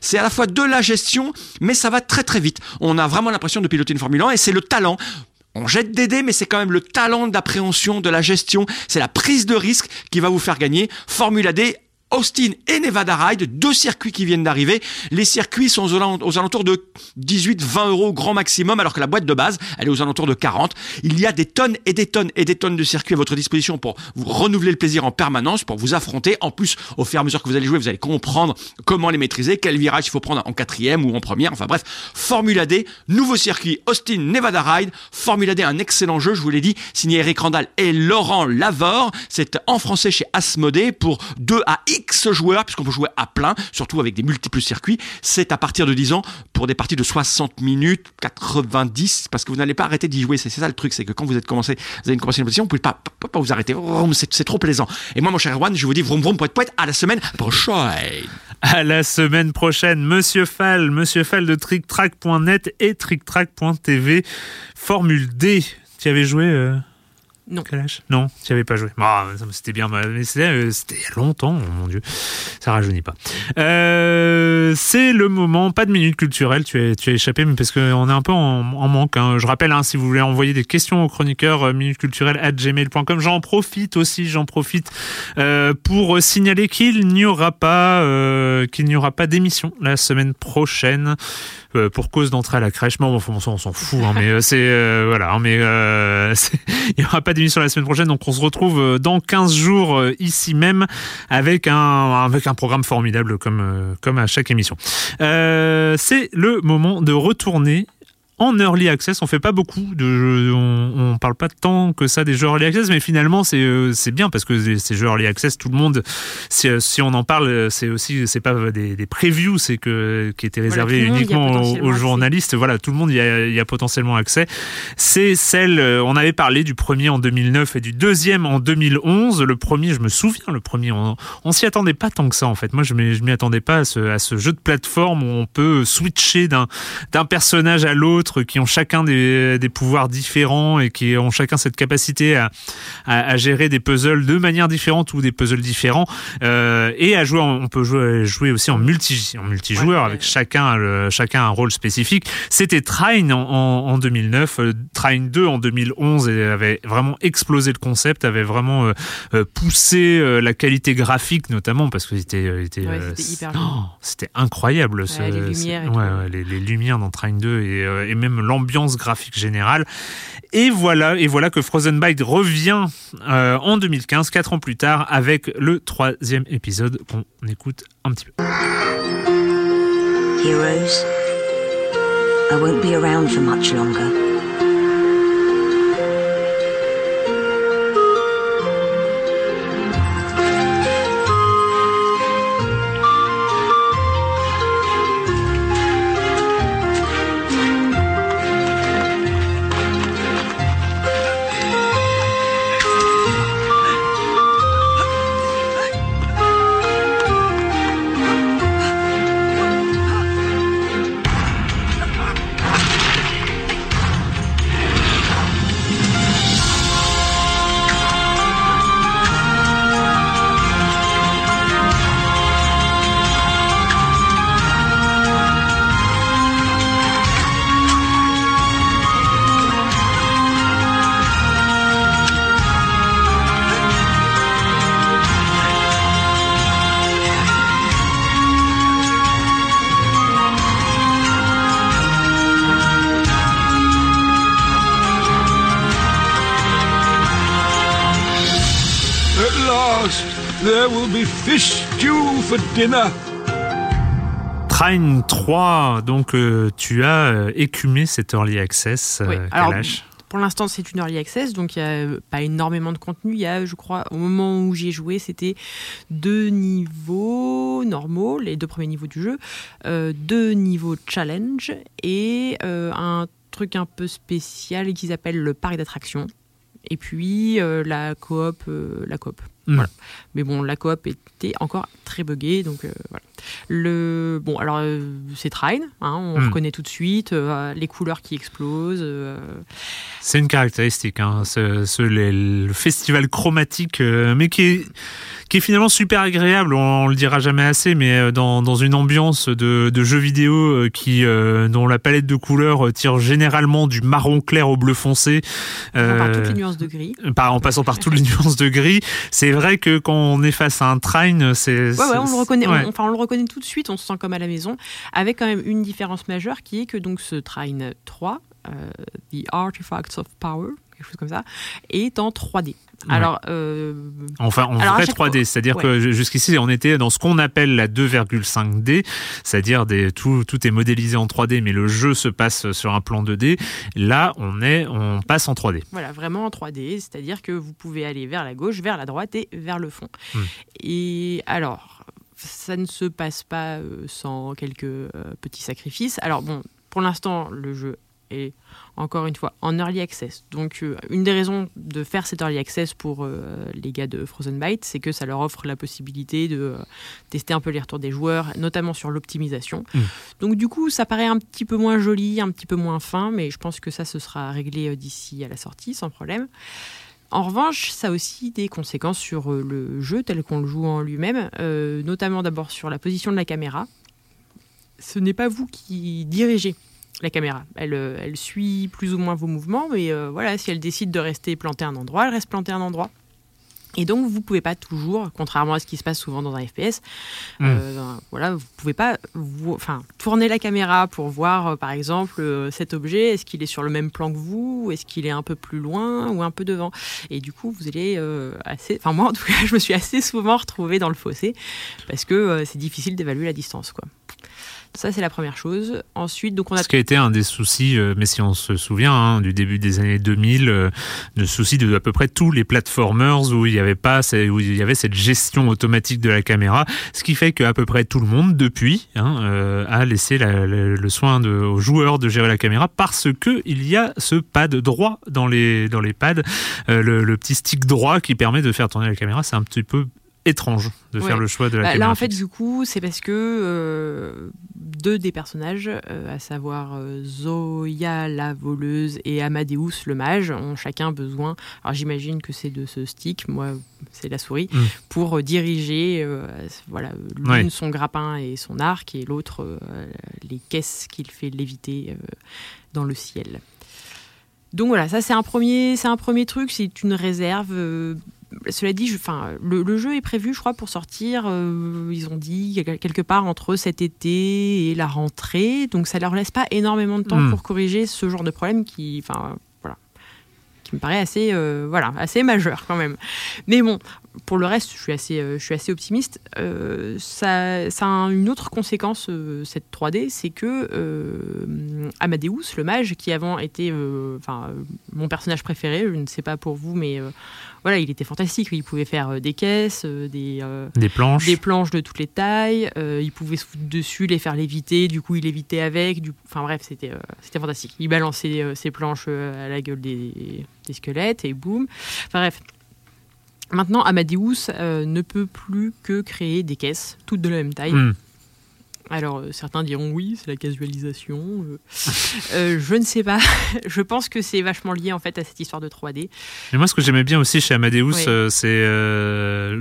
C'est à la fois de la gestion, mais ça va très très vite. On a vraiment l'impression de piloter une Formule 1 et c'est le talent. On jette des dés, mais c'est quand même le talent d'appréhension, de la gestion, c'est la prise de risque qui va vous faire gagner. Formula D Austin et Nevada Ride, deux circuits qui viennent d'arriver. Les circuits sont aux alentours de 18-20 euros grand maximum, alors que la boîte de base, elle est aux alentours de 40. Il y a des tonnes et des tonnes et des tonnes de circuits à votre disposition pour vous renouveler le plaisir en permanence, pour vous affronter. En plus, au fur et à mesure que vous allez jouer, vous allez comprendre comment les maîtriser, quel virage il faut prendre en quatrième ou en première. Enfin bref, Formula D, nouveau circuit, Austin, Nevada Ride. Formula D, un excellent jeu, je vous l'ai dit, signé Eric Randall et Laurent Lavore. C'est en français chez Asmodee pour 2 à X X joueurs, puisqu'on peut jouer à plein, surtout avec des multiples circuits. C'est à partir de 10 ans pour des parties de 60 minutes, 90, parce que vous n'allez pas arrêter d'y jouer. C'est ça le truc, c'est que quand vous êtes commencé, vous avez commencé une position, vous pouvez pas, pas, vous arrêter. C'est trop plaisant. Et moi, mon cher Erwan, je vous dis vroom vroom poète poète à la semaine prochaine. À la semaine prochaine, Monsieur Fall, Monsieur Fall de TrickTrack.net et TrickTrack.tv. Formule D. Tu avais joué euh? Non. Non, tu n'y avais pas joué. Ah, c'était bien, mais c'était euh, il y a longtemps, oh mon Dieu. Ça rajeunit pas. Euh, c'est le moment, pas de minute culturelle, tu as, tu as échappé, mais parce qu'on est un peu en, manque. Hein. Je rappelle, hein, si vous voulez envoyer des questions aux chroniqueurs, euh, minute culturelle at gmail.com. J'en profite aussi, j'en profite pour signaler qu'il n'y aura pas, qu'il n'y aura pas d'émission la semaine prochaine. Euh, pour cause d'entrer à la crèche. Mais enfin, on s'en fout, hein, mais euh, c'est euh, voilà, mais [laughs] il n'y aura pas d'émission la semaine prochaine, donc on se retrouve dans 15 jours ici même avec un avec un programme formidable comme comme à chaque émission. c'est le moment de retourner en early access. On fait pas beaucoup de jeux, on, on parle pas tant que ça des jeux early access, mais finalement c'est euh, c'est bien parce que ces jeux early access, tout le monde, si, euh, si on en parle, c'est aussi c'est pas des, des previews, c'est que qui étaient réservés uniquement aux, journalistes. Voilà, tout le monde y a, y a potentiellement accès. C'est celle, euh, on avait parlé du premier en 2009 et du deuxième en 2011. Le premier, je me souviens, le premier, on, on s'y attendait pas tant que ça en fait. Moi, je m'y attendais pas à ce, à ce jeu de plateforme où on peut switcher d'un d'un personnage à l'autre qui ont chacun des, des, pouvoirs différents et qui ont chacun cette capacité à, à, à, gérer des puzzles de manière différente ou des puzzles différents euh, et à jouer on peut jouer, jouer aussi en multi en multijoueur avec chacun le, chacun un rôle spécifique. C'était Trine en, en, 2009 euh, Trine 2 en 2011 et avait vraiment explosé le concept avait vraiment euh, euh poussé la qualité graphique notamment parce que c'était c'était c'était oh, incroyable ce, les lumières, les, les, lumières dans Trine 2 et, et même l'ambiance graphique générale. Et voilà, et voilà que Frozen Byte revient euh, en 2015, quatre ans plus tard, avec le troisième épisode qu'on écoute un petit peu. Heroes, for much longer. Train 3, donc euh, tu as euh, écumé cet early access, euh, Alors, pour l'instant, c'est une early access, donc il n'y a pas énormément de contenu. Il y a, je crois, au moment où j'ai joué, c'était deux niveaux normaux, les deux premiers niveaux du jeu, euh, deux niveaux challenge et euh, un truc un peu spécial qu'ils appellent le parc d'attractions. Et puis euh, la coop, la coop. Voilà. Mais bon, la coop était encore très buggée, donc euh, voilà. Le bon, alors euh, c'est Trine, hein, on Mm. reconnaît tout de suite euh, les couleurs qui explosent. C'est une caractéristique, hein, ce, ce- les- le festival chromatique, mais qui est, qui est finalement super agréable. On, on le dira jamais assez, mais euh, dans, dans une ambiance de, de jeux vidéo euh, qui, euh, dont la palette de couleurs tire généralement du marron clair au bleu foncé, par euh, toutes les nuances de gris. par- en passant par toutes les [laughs] nuances de gris. C'est vrai que quand on est face à un train, c'est Ouais, ouais, on le reconnaît. ouais. on- enfin, on le reconnaît tout de suite. On se sent comme à la maison, avec quand même une différence majeure qui est que donc ce Trine 3, euh, The Artifacts of Power, quelque chose comme ça, est en 3D. Ouais. Alors, euh, Enfin, en Alors, vrai chaque 3D, fois- c'est-à-dire ouais. que jusqu'ici, on était dans ce qu'on appelle la 2,5D, c'est-à-dire tout, tout est modélisé en 3D, mais le jeu se passe sur un plan 2D. Là, on est, on passe en 3D. Voilà, vraiment en 3D, c'est-à-dire que vous pouvez aller vers la gauche, vers la droite et vers le fond. Hmm. Et alors, ça ne se passe pas euh, sans quelques euh, petits sacrifices. Alors bon, pour l'instant, le jeu encore une fois en early access. Donc euh, une des raisons de faire cet early access pour euh, les gars de Frozen Byte, c'est que ça leur offre la possibilité de euh, tester un peu les retours des joueurs, notamment sur l'optimisation. Mm. Donc du coup, ça paraît un petit peu moins joli, un petit peu moins fin, mais je pense que ça, ce sera réglé d'ici à la sortie, sans problème. En revanche, ça a aussi des conséquences sur le jeu tel qu'on le joue en lui-même, euh, notamment d'abord sur la position de la caméra. Ce n'est pas vous qui dirigez la caméra. Elle, euh, elle suit plus ou moins vos mouvements, mais euh, voilà, si elle décide de rester plantée à un endroit, elle reste plantée à un endroit. Et donc, vous pouvez pas toujours, contrairement à ce qui se passe souvent dans un FPS, Mm. euh, voilà, vous pouvez pas vous, enfin, tourner la caméra pour voir, euh, par exemple, euh, cet objet, est-ce qu'il est sur le même plan que vous, ou est-ce qu'il est un peu plus loin ou un peu devant? Et du coup, vous allez assez, enfin moi en tout cas, [laughs] je me suis assez souvent retrouvée dans le fossé parce que c'est difficile d'évaluer la distance, quoi. Ça, c'est la première chose. Ensuite, donc on a Ce qui a été un des soucis, euh, mais si on se souvient, hein, du début des années 2000, euh, le souci de à peu près tous les platformers où il y avait pas, où il y avait cette gestion automatique de la caméra, ce qui fait qu'à peu près tout le monde depuis hein, euh, a laissé la- le soin de, aux joueurs de gérer la caméra parce que il y a ce pad droit dans les dans les pads, euh, le, le petit stick droit qui permet de faire tourner la caméra. C'est un petit peu étrange de Ouais. faire le choix de la Bah, là, en fait, du coup, c'est parce que euh, deux des personnages, euh, à savoir euh, Zoya la voleuse et Amadeus le mage, ont chacun besoin. Alors, j'imagine que c'est de ce stick, moi, c'est la souris, Mm. pour diriger, voilà, l'une Ouais. son grappin et son arc, et l'autre les caisses qu'il fait léviter dans le ciel. Donc voilà, ça c'est un premier, c'est un premier truc, c'est une réserve. Cela dit, je- enfin, le, le jeu est prévu, je crois, pour sortir. euh, ils ont dit quel- quelque part entre cet été et la rentrée, donc ça leur laisse pas énormément de temps Hmm. pour corriger ce genre de problème qui, enfin, voilà, qui me paraît assez, euh, voilà, assez majeur quand même. Mais bon, pour le reste, je suis assez, euh, je suis assez optimiste. Euh, ça, ça a une autre conséquence, euh, cette 3D, c'est que euh, Amadeus, le mage, qui avant était enfin, mon personnage préféré, je ne sais pas pour vous, mais voilà, il était fantastique. Il pouvait faire des caisses, des, Des planches. des planches de toutes les tailles. il pouvait se foutre dessus, les faire léviter. Du coup, il évitait avec. Du... Enfin bref, c'était c'était fantastique. Il balançait ses planches à la gueule des, des squelettes et boum. Enfin bref. Maintenant, Amadeus euh, ne peut plus que créer des caisses, toutes de la même taille. Hmm. Alors, euh, certains diront oui, c'est la casualisation. euh. [laughs] Euh, je ne sais pas. [laughs] je pense que c'est vachement lié en fait à cette histoire de 3D. Et moi, ce que j'aimais bien aussi chez Amadeus, Oui. c'est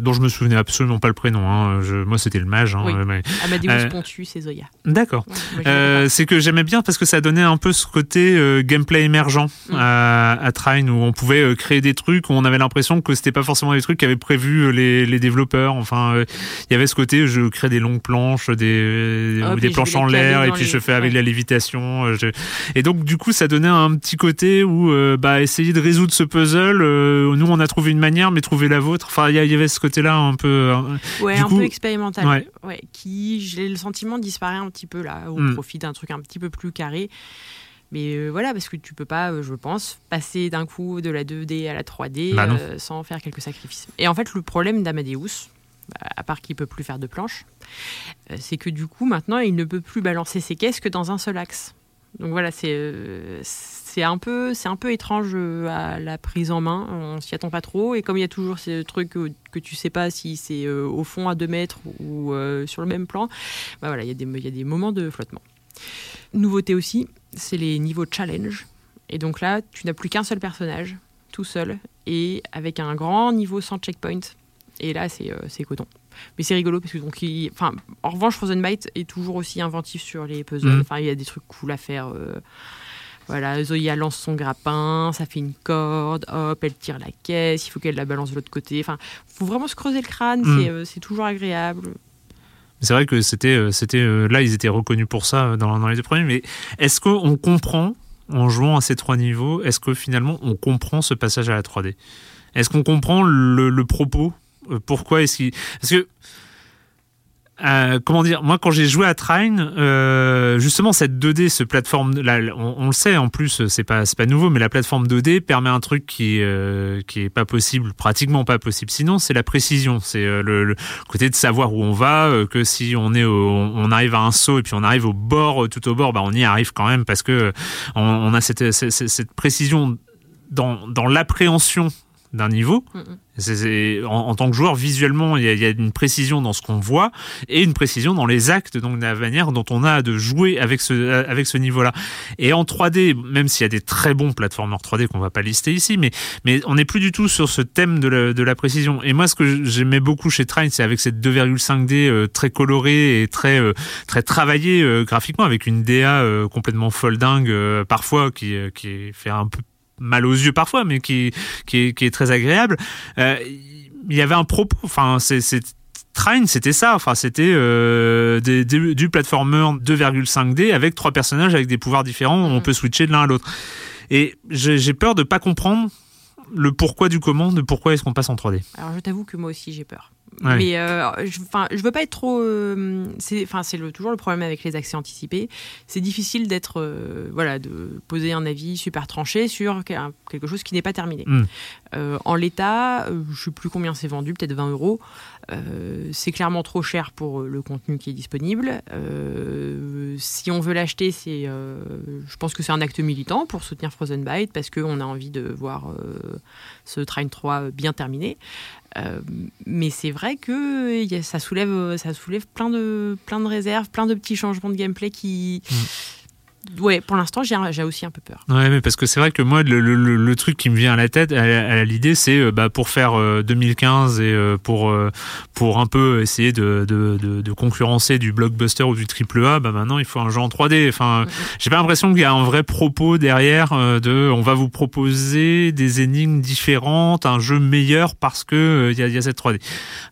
dont je me souvenais absolument pas le prénom. hein, je- moi, c'était le mage. hein, Oui. mais- Amadeus Pontus et Zoya. D'accord. Ouais, c'est que j'aimais bien parce que ça donnait un peu ce côté gameplay émergent Mm. à, à Trine où on pouvait créer des trucs où on avait l'impression que c'était pas forcément des trucs qu'avaient prévu les, les développeurs. Enfin, il y avait ce côté je crée des longues planches, des, Hop, ou et des planches en l'air et puis les- je fais avec ouais. la lévitation. euh, je- Et donc du coup, ça donnait un petit côté où euh, bah essayer de résoudre ce puzzle. euh, nous, on a trouvé une manière, mais trouver la vôtre. Enfin, il y, avait ce côté-là un peu. euh, Ouais, Du un coup- peu expérimental. Ouais. Ouais. qui, j'ai le sentiment, disparaît un petit peu là, au Mm. profit d'un truc un petit peu plus carré. Mais euh, voilà, parce que tu peux pas, euh, je pense, passer d'un coup de la 2D à la 3D Bah euh, sans faire quelques sacrifices. Et en fait, le problème d'Amadeus, à part qu'il peut plus faire de planches, euh, c'est que du coup, maintenant, il ne peut plus balancer ses caisses que dans un seul axe. Donc voilà, c'est euh, c'est un peu c'est un peu étrange euh, à la prise en main. On s'y attend pas trop. Et comme il y a toujours ce truc que, tu sais pas si c'est au fond à 2 mètres ou sur le même plan, bah voilà, il y, a des- il y a des moments de flottement. Nouveauté aussi, c'est les niveaux challenge. Et donc là, tu n'as plus qu'un seul personnage, tout seul, et avec un grand niveau sans checkpoint. Et là, c'est euh, c'est coton. Mais c'est rigolo parce que donc, il- enfin, en revanche, Frozen Byte est toujours aussi inventif sur les puzzles. Mhm. Enfin, il y a des trucs cool à faire. euh, voilà, Zoya lance son grappin, ça fait une corde, hop, elle tire la caisse, il faut qu'elle la balance de l'autre côté. Enfin, faut vraiment se creuser le crâne, c'est, euh, c'est toujours agréable. C'est vrai que c'était, euh, c'était là, ils étaient reconnus pour ça dans, dans les deux premiers. Mais est-ce qu'on comprend en jouant à ces trois niveaux Est-ce que finalement on comprend ce passage à la 3D Est-ce qu'on comprend le, le propos Pourquoi est-ce qu'il Parce que euh, comment dire Moi, quand j'ai joué à Trine, euh, justement cette 2D, ce plateforme, on, le sait en plus, c'est pas pas nouveau, mais la plateforme 2D permet un truc qui euh, qui est pas possible, pratiquement pas possible. Sinon, c'est la précision, c'est euh, le, côté de savoir où on va, euh, que si on est on arrive à un saut et puis on arrive au bord, euh, tout au bord, bah on y arrive quand même parce que euh, on a cette, cette, cette précision dans dans l'appréhension d'un niveau. C'est- c'est- en, en tant que joueur, visuellement, il y, y a une précision dans ce qu'on voit et une précision dans les actes, donc la manière dont on a de jouer avec ce, avec ce niveau-là. Et en 3D, même s'il y a des très bons plateformeurs 3D qu'on va pas lister ici, mais, mais on n'est plus du tout sur ce thème de la, de la précision. Et moi, ce que j'aimais beaucoup chez Trine, c'est avec cette 2,5D euh, très colorée et très, euh, très travaillée euh, graphiquement, avec une DA euh, complètement folle dingue, euh, parfois, qui, euh, qui fait un peu mal aux yeux parfois, mais qui, qui, est, qui est très agréable. Euh, il y avait un propos, enfin, c'est, Trine, c'était ça. Enfin, c'était euh, des- des- du platformer 2,5D avec trois personnages avec des pouvoirs différents. On peut switcher de l'un à l'autre. Et j'ai j'ai peur de pas comprendre le pourquoi du comment, de pourquoi est-ce qu'on passe en 3D. Alors je t'avoue que moi aussi j'ai peur. Ouais. Mais euh, je, je veux pas être trop. euh, c'est, enfin, c'est le- toujours le problème avec les accès anticipés. C'est difficile d'être, euh, voilà, de poser un avis super tranché sur que- quelque chose qui n'est pas terminé. Mm. Euh, en l'état, je sais plus combien c'est vendu, peut-être 20 euros. Euh, c'est clairement trop cher pour euh, le contenu qui est disponible. Euh, si on veut l'acheter, je pense que c'est un acte militant pour soutenir Frozen Byte parce qu'on a envie de voir ce Train 3 bien terminé. Mais c'est vrai que ça soulève, ça soulève plein de, plein de réserves, plein de petits changements de gameplay qui. Ouais, pour l'instant, j'ai aussi un peu peur. Ouais, mais parce que c'est vrai que moi, le, le- le- le truc qui me vient à la tête, à, l'idée, c'est euh, bah, pour faire euh, 2015 et euh, pour euh, pour un peu essayer de, de, de, de concurrencer du blockbuster ou du triple A, bah maintenant il faut un jeu en 3D. Enfin, j'ai pas l'impression qu'il y a un vrai propos derrière euh, de, on va vous proposer des énigmes différentes, un jeu meilleur parce que euh, il y, a, il y a cette 3D.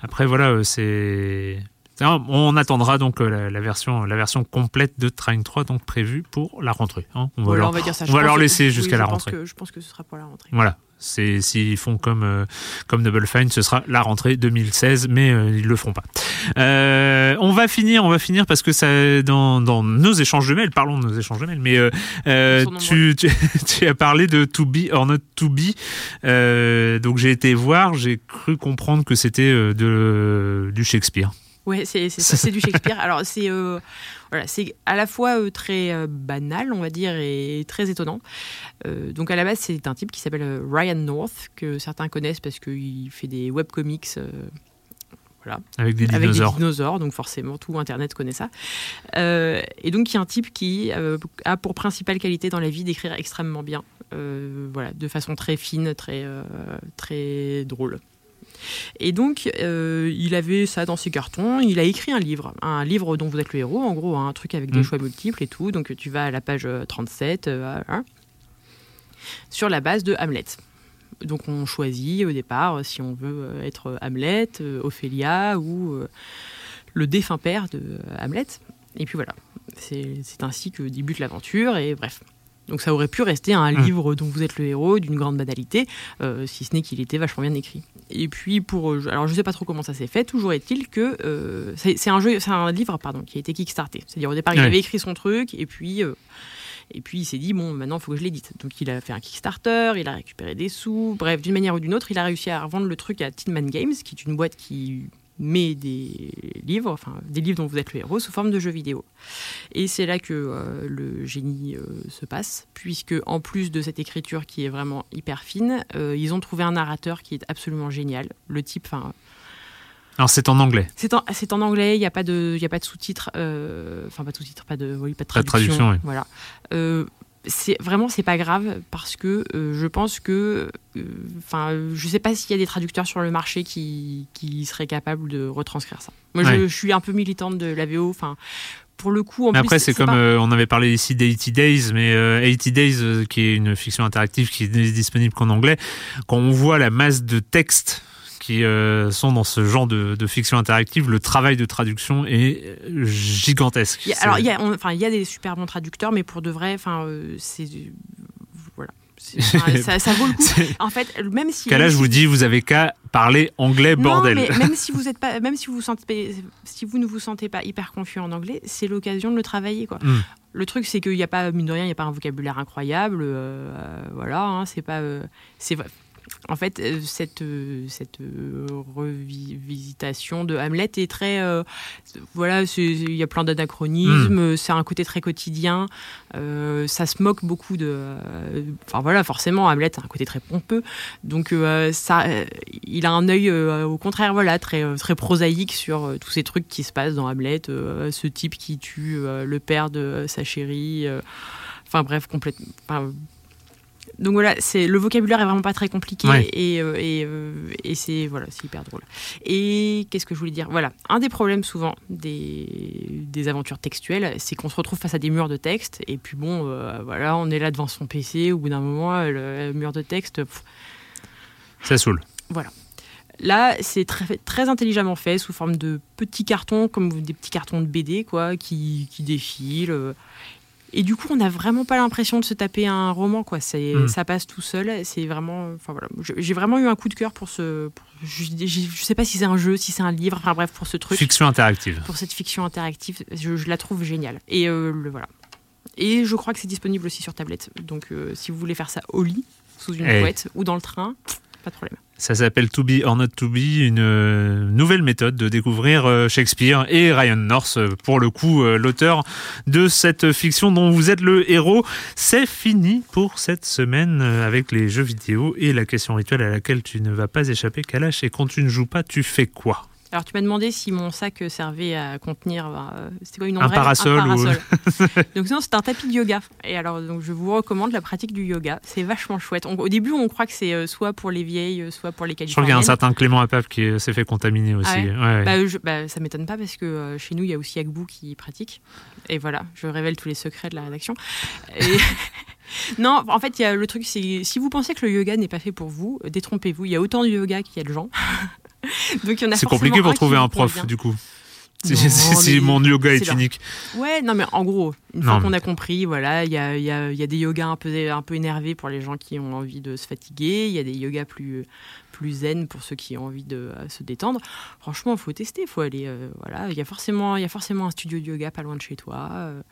Après, voilà, euh, c'est on attendra donc euh, la, la version, la version complète de Train 3 donc prévue pour la rentrée. hein. On va Voilà, leur, on va dire ça. on Je va pense leur que- laisser oui, jusqu'à la rentrée. que- je pense que ce sera pour la rentrée. Voilà. S'ils font comme euh, comme Double Fine, ce sera la rentrée 2016, mais euh, ils le feront pas. Euh, on va finir, on va finir parce que ça dans, dans nos échanges de mails, parlons de nos échanges de mails, mais euh, tu, tu, [laughs] tu as parlé de To Be or Not To Be, euh, donc j'ai été voir, j'ai cru comprendre que c'était de du Shakespeare. Ouais, c'est du Shakespeare. Alors c'est euh, voilà, c'est à la fois euh, très euh, banal, on va dire, et très étonnant. Donc à la base, c'est un type qui s'appelle Ryan North que certains connaissent parce qu'il fait des webcomics. voilà. Avec des Avec dinosaures. des dinosaures, donc forcément tout Internet connaît ça. Euh, et donc il y a un type qui euh, a pour principale qualité dans la vie d'écrire extrêmement bien, euh, voilà, de façon très fine, très, très drôle. Et donc, euh, il avait ça dans ses cartons. Il a écrit un livre, un livre dont vous êtes le héros, en gros, hein, un truc avec des Mm. choix multiples et tout. Donc, tu vas à la page euh, 37, euh, hein, sur la base de Hamlet. Donc, on choisit au départ euh, si on veut euh, être Hamlet, euh, Ophélia ou euh, le défunt père de euh, Hamlet. Et puis voilà, c'est ainsi que débute l'aventure. Et bref. Donc ça aurait pu rester un Mm. livre dont vous êtes le héros, d'une grande banalité, euh, si ce n'est qu'il était vachement bien écrit. Et puis pour, euh, alors je sais pas trop comment ça s'est fait. Toujours est-il que euh, c'est un jeu, c'est un livre pardon qui a été kickstarté. C'est-à-dire au départ il avait écrit son truc et puis euh, Et puis il s'est dit, bon, maintenant il faut que je l'édite. Donc il a fait un Kickstarter, il a récupéré des sous, bref, d'une manière ou d'une autre, il a réussi à revendre le truc à Tin Man Games, qui est une boîte qui met des livres, enfin des livres dont vous êtes le héros, sous forme de jeux vidéo. Et c'est là que euh, le génie euh, se passe, puisque en plus de cette écriture qui est vraiment hyper fine, euh, ils ont trouvé un narrateur qui est absolument génial. Le type, enfin. Alors c'est en anglais. C'est en, en anglais, il n'y a pas de, il y a pas de sous-titres, enfin pas de sous-titres, pas de, oui, pas de Pas de traduction. traduction, oui. Voilà. Euh, c'est vraiment c'est pas grave parce que euh, je pense que euh, enfin je sais pas s'il y a des traducteurs sur le marché qui, qui seraient capables de retranscrire ça. Moi je, Ouais. je suis un peu militante de la VO enfin pour le coup en Mais plus après, c'est comme pas- euh, on avait parlé ici d'80 Days, mais euh, 80 Days, euh, qui est une fiction interactive qui n'est disponible qu'en anglais, quand on voit la masse de textes qui euh, sont dans ce genre de, de fiction interactive, le travail de traduction est gigantesque. Il y a- alors il y a on- enfin il y a des super bons traducteurs mais pour de vrai enfin euh, c'est voilà [laughs] ça, ça vaut le coup. En fait, même si. Là, je vous dis, vous avez qu'à parler anglais, bordel. Mais même si vous [laughs] êtes pas, même si vous vous sentez, si vous ne vous sentez pas hyper confiant en anglais, c'est l'occasion de le travailler, quoi. Mm. Le truc, c'est qu'il n'y a pas, mine de rien, il n'y a pas un vocabulaire incroyable, euh, voilà, hein, c'est pas, c'est en fait, euh, cette, euh, cette euh, revisitation de Hamlet est très. euh, voilà, il y a plein d'anachronismes, c'est un côté très quotidien, euh, ça se moque beaucoup de. euh, Enfin voilà, forcément, Hamlet a un côté très pompeux, donc ça, il a un œil au contraire, voilà, très, très prosaïque sur tous ces trucs qui se passent dans Hamlet, ce type qui tue le père de sa chérie. Enfin bref, complètement. enfin, donc voilà, c'est le vocabulaire est vraiment pas très compliqué Ouais. et, euh, et, euh, et c'est voilà, c'est hyper drôle. Et qu'est-ce que je voulais dire? Voilà, un des problèmes souvent des, des aventures textuelles, c'est qu'on se retrouve face à des murs de texte et puis bon, euh, voilà, on est là devant son PC au bout d'un moment, le, mur de texte, pff, Ça saoule. voilà. Là, c'est très, très intelligemment fait sous forme de petits cartons, comme des petits cartons de BD, quoi, qui, qui défilent. Et du coup, on n'a vraiment pas l'impression de se taper un roman, quoi. C'est, Mm. Ça passe tout seul. C'est vraiment. Enfin voilà. J'ai vraiment eu un coup de cœur pour ce. pour- je, je sais pas si c'est un jeu, si c'est un livre. Enfin bref, pour ce truc. Fiction interactive. Pour cette fiction interactive, je, je la trouve géniale. Et euh, le, voilà. Et je crois que c'est disponible aussi sur tablette. Donc, euh, si vous voulez faire ça au lit, sous une Eh. couette ou dans le train, pas de problème. Ça s'appelle To Be or Not To Be, une euh, nouvelle méthode de découvrir euh, Shakespeare et Ryan North, euh, pour le coup, l'auteur de cette fiction dont vous êtes le héros. C'est fini pour cette semaine avec les jeux vidéo et la question rituelle à laquelle tu ne vas pas échapper, Kalash. Et quand tu ne joues pas, tu fais quoi? Alors, tu m'as demandé si mon sac servait à contenir. euh, c'était quoi une Un ombrelle parasol Un ou- parasol. [laughs] donc, non, c'est un tapis de yoga. Et alors, donc, je vous recommande la pratique du yoga. C'est vachement chouette. On- au début, on croit que c'est euh, soit pour les vieilles, euh, soit pour les Je crois qu'il y a un californiennes. certain Clément Apap qui s'est fait contaminer aussi. Ah ouais. Bah, je- bah, ça m'étonne pas parce que euh, chez nous, il y a aussi Agbou qui pratique. Et voilà, je révèle tous les secrets de la rédaction. Et- [laughs] non, en fait, y a le truc, c'est si vous pensez que le yoga n'est pas fait pour vous, détrompez-vous. Il y a autant de yoga qu'il y a de gens. [laughs] Donc, il y en a C'est compliqué pour trouver un prof, du coup. Si, Non, mon yoga est unique. Ouais, non, mais en gros, une Non, fois qu'on a compris, voilà, il y a, il y, a, il y a des yogas un peu, un peu énervés pour les gens qui ont envie de se fatiguer, il y a des yogas plus, plus zen pour ceux qui ont envie de euh, se détendre. Franchement, il faut tester, il faut aller. euh, voilà, il y, a forcément, il y a forcément un studio de yoga pas loin de chez toi. euh,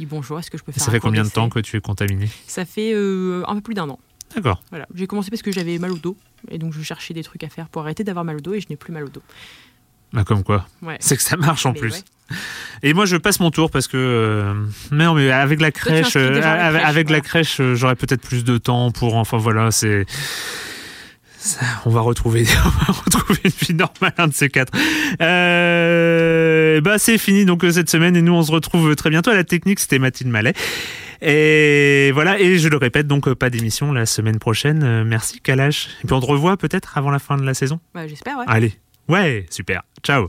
dis bonjour, est-ce que je peux faire Ça fait combien de temps que tu es contaminé? Ça fait euh, un peu plus d'un an. D'accord. Voilà. J'ai commencé parce que j'avais mal au dos. Et donc, je cherchais des trucs à faire pour arrêter d'avoir mal au dos et je n'ai plus mal au dos. Bah, comme quoi. Ouais. C'est que ça marche en Mais plus. ouais. Et moi, je passe mon tour parce que. euh, mais non, mais avec la crèche, la euh, avec, crèche, la euh, j'aurais peut-être plus de temps pour. Enfin voilà, c'est. ça, on va retrouver, [laughs] on va retrouver une vie normale, un de ces quatre. Euh, bah, c'est fini donc cette semaine et nous on se retrouve très bientôt à la technique. C'était Mathilde Mallet. Et voilà, et je le répète, donc euh, pas d'émission la semaine prochaine. Euh, merci Kalash. Et puis on te revoit peut-être avant la fin de la saison? Bah, J'espère, ouais. Allez, ouais, super. Ciao.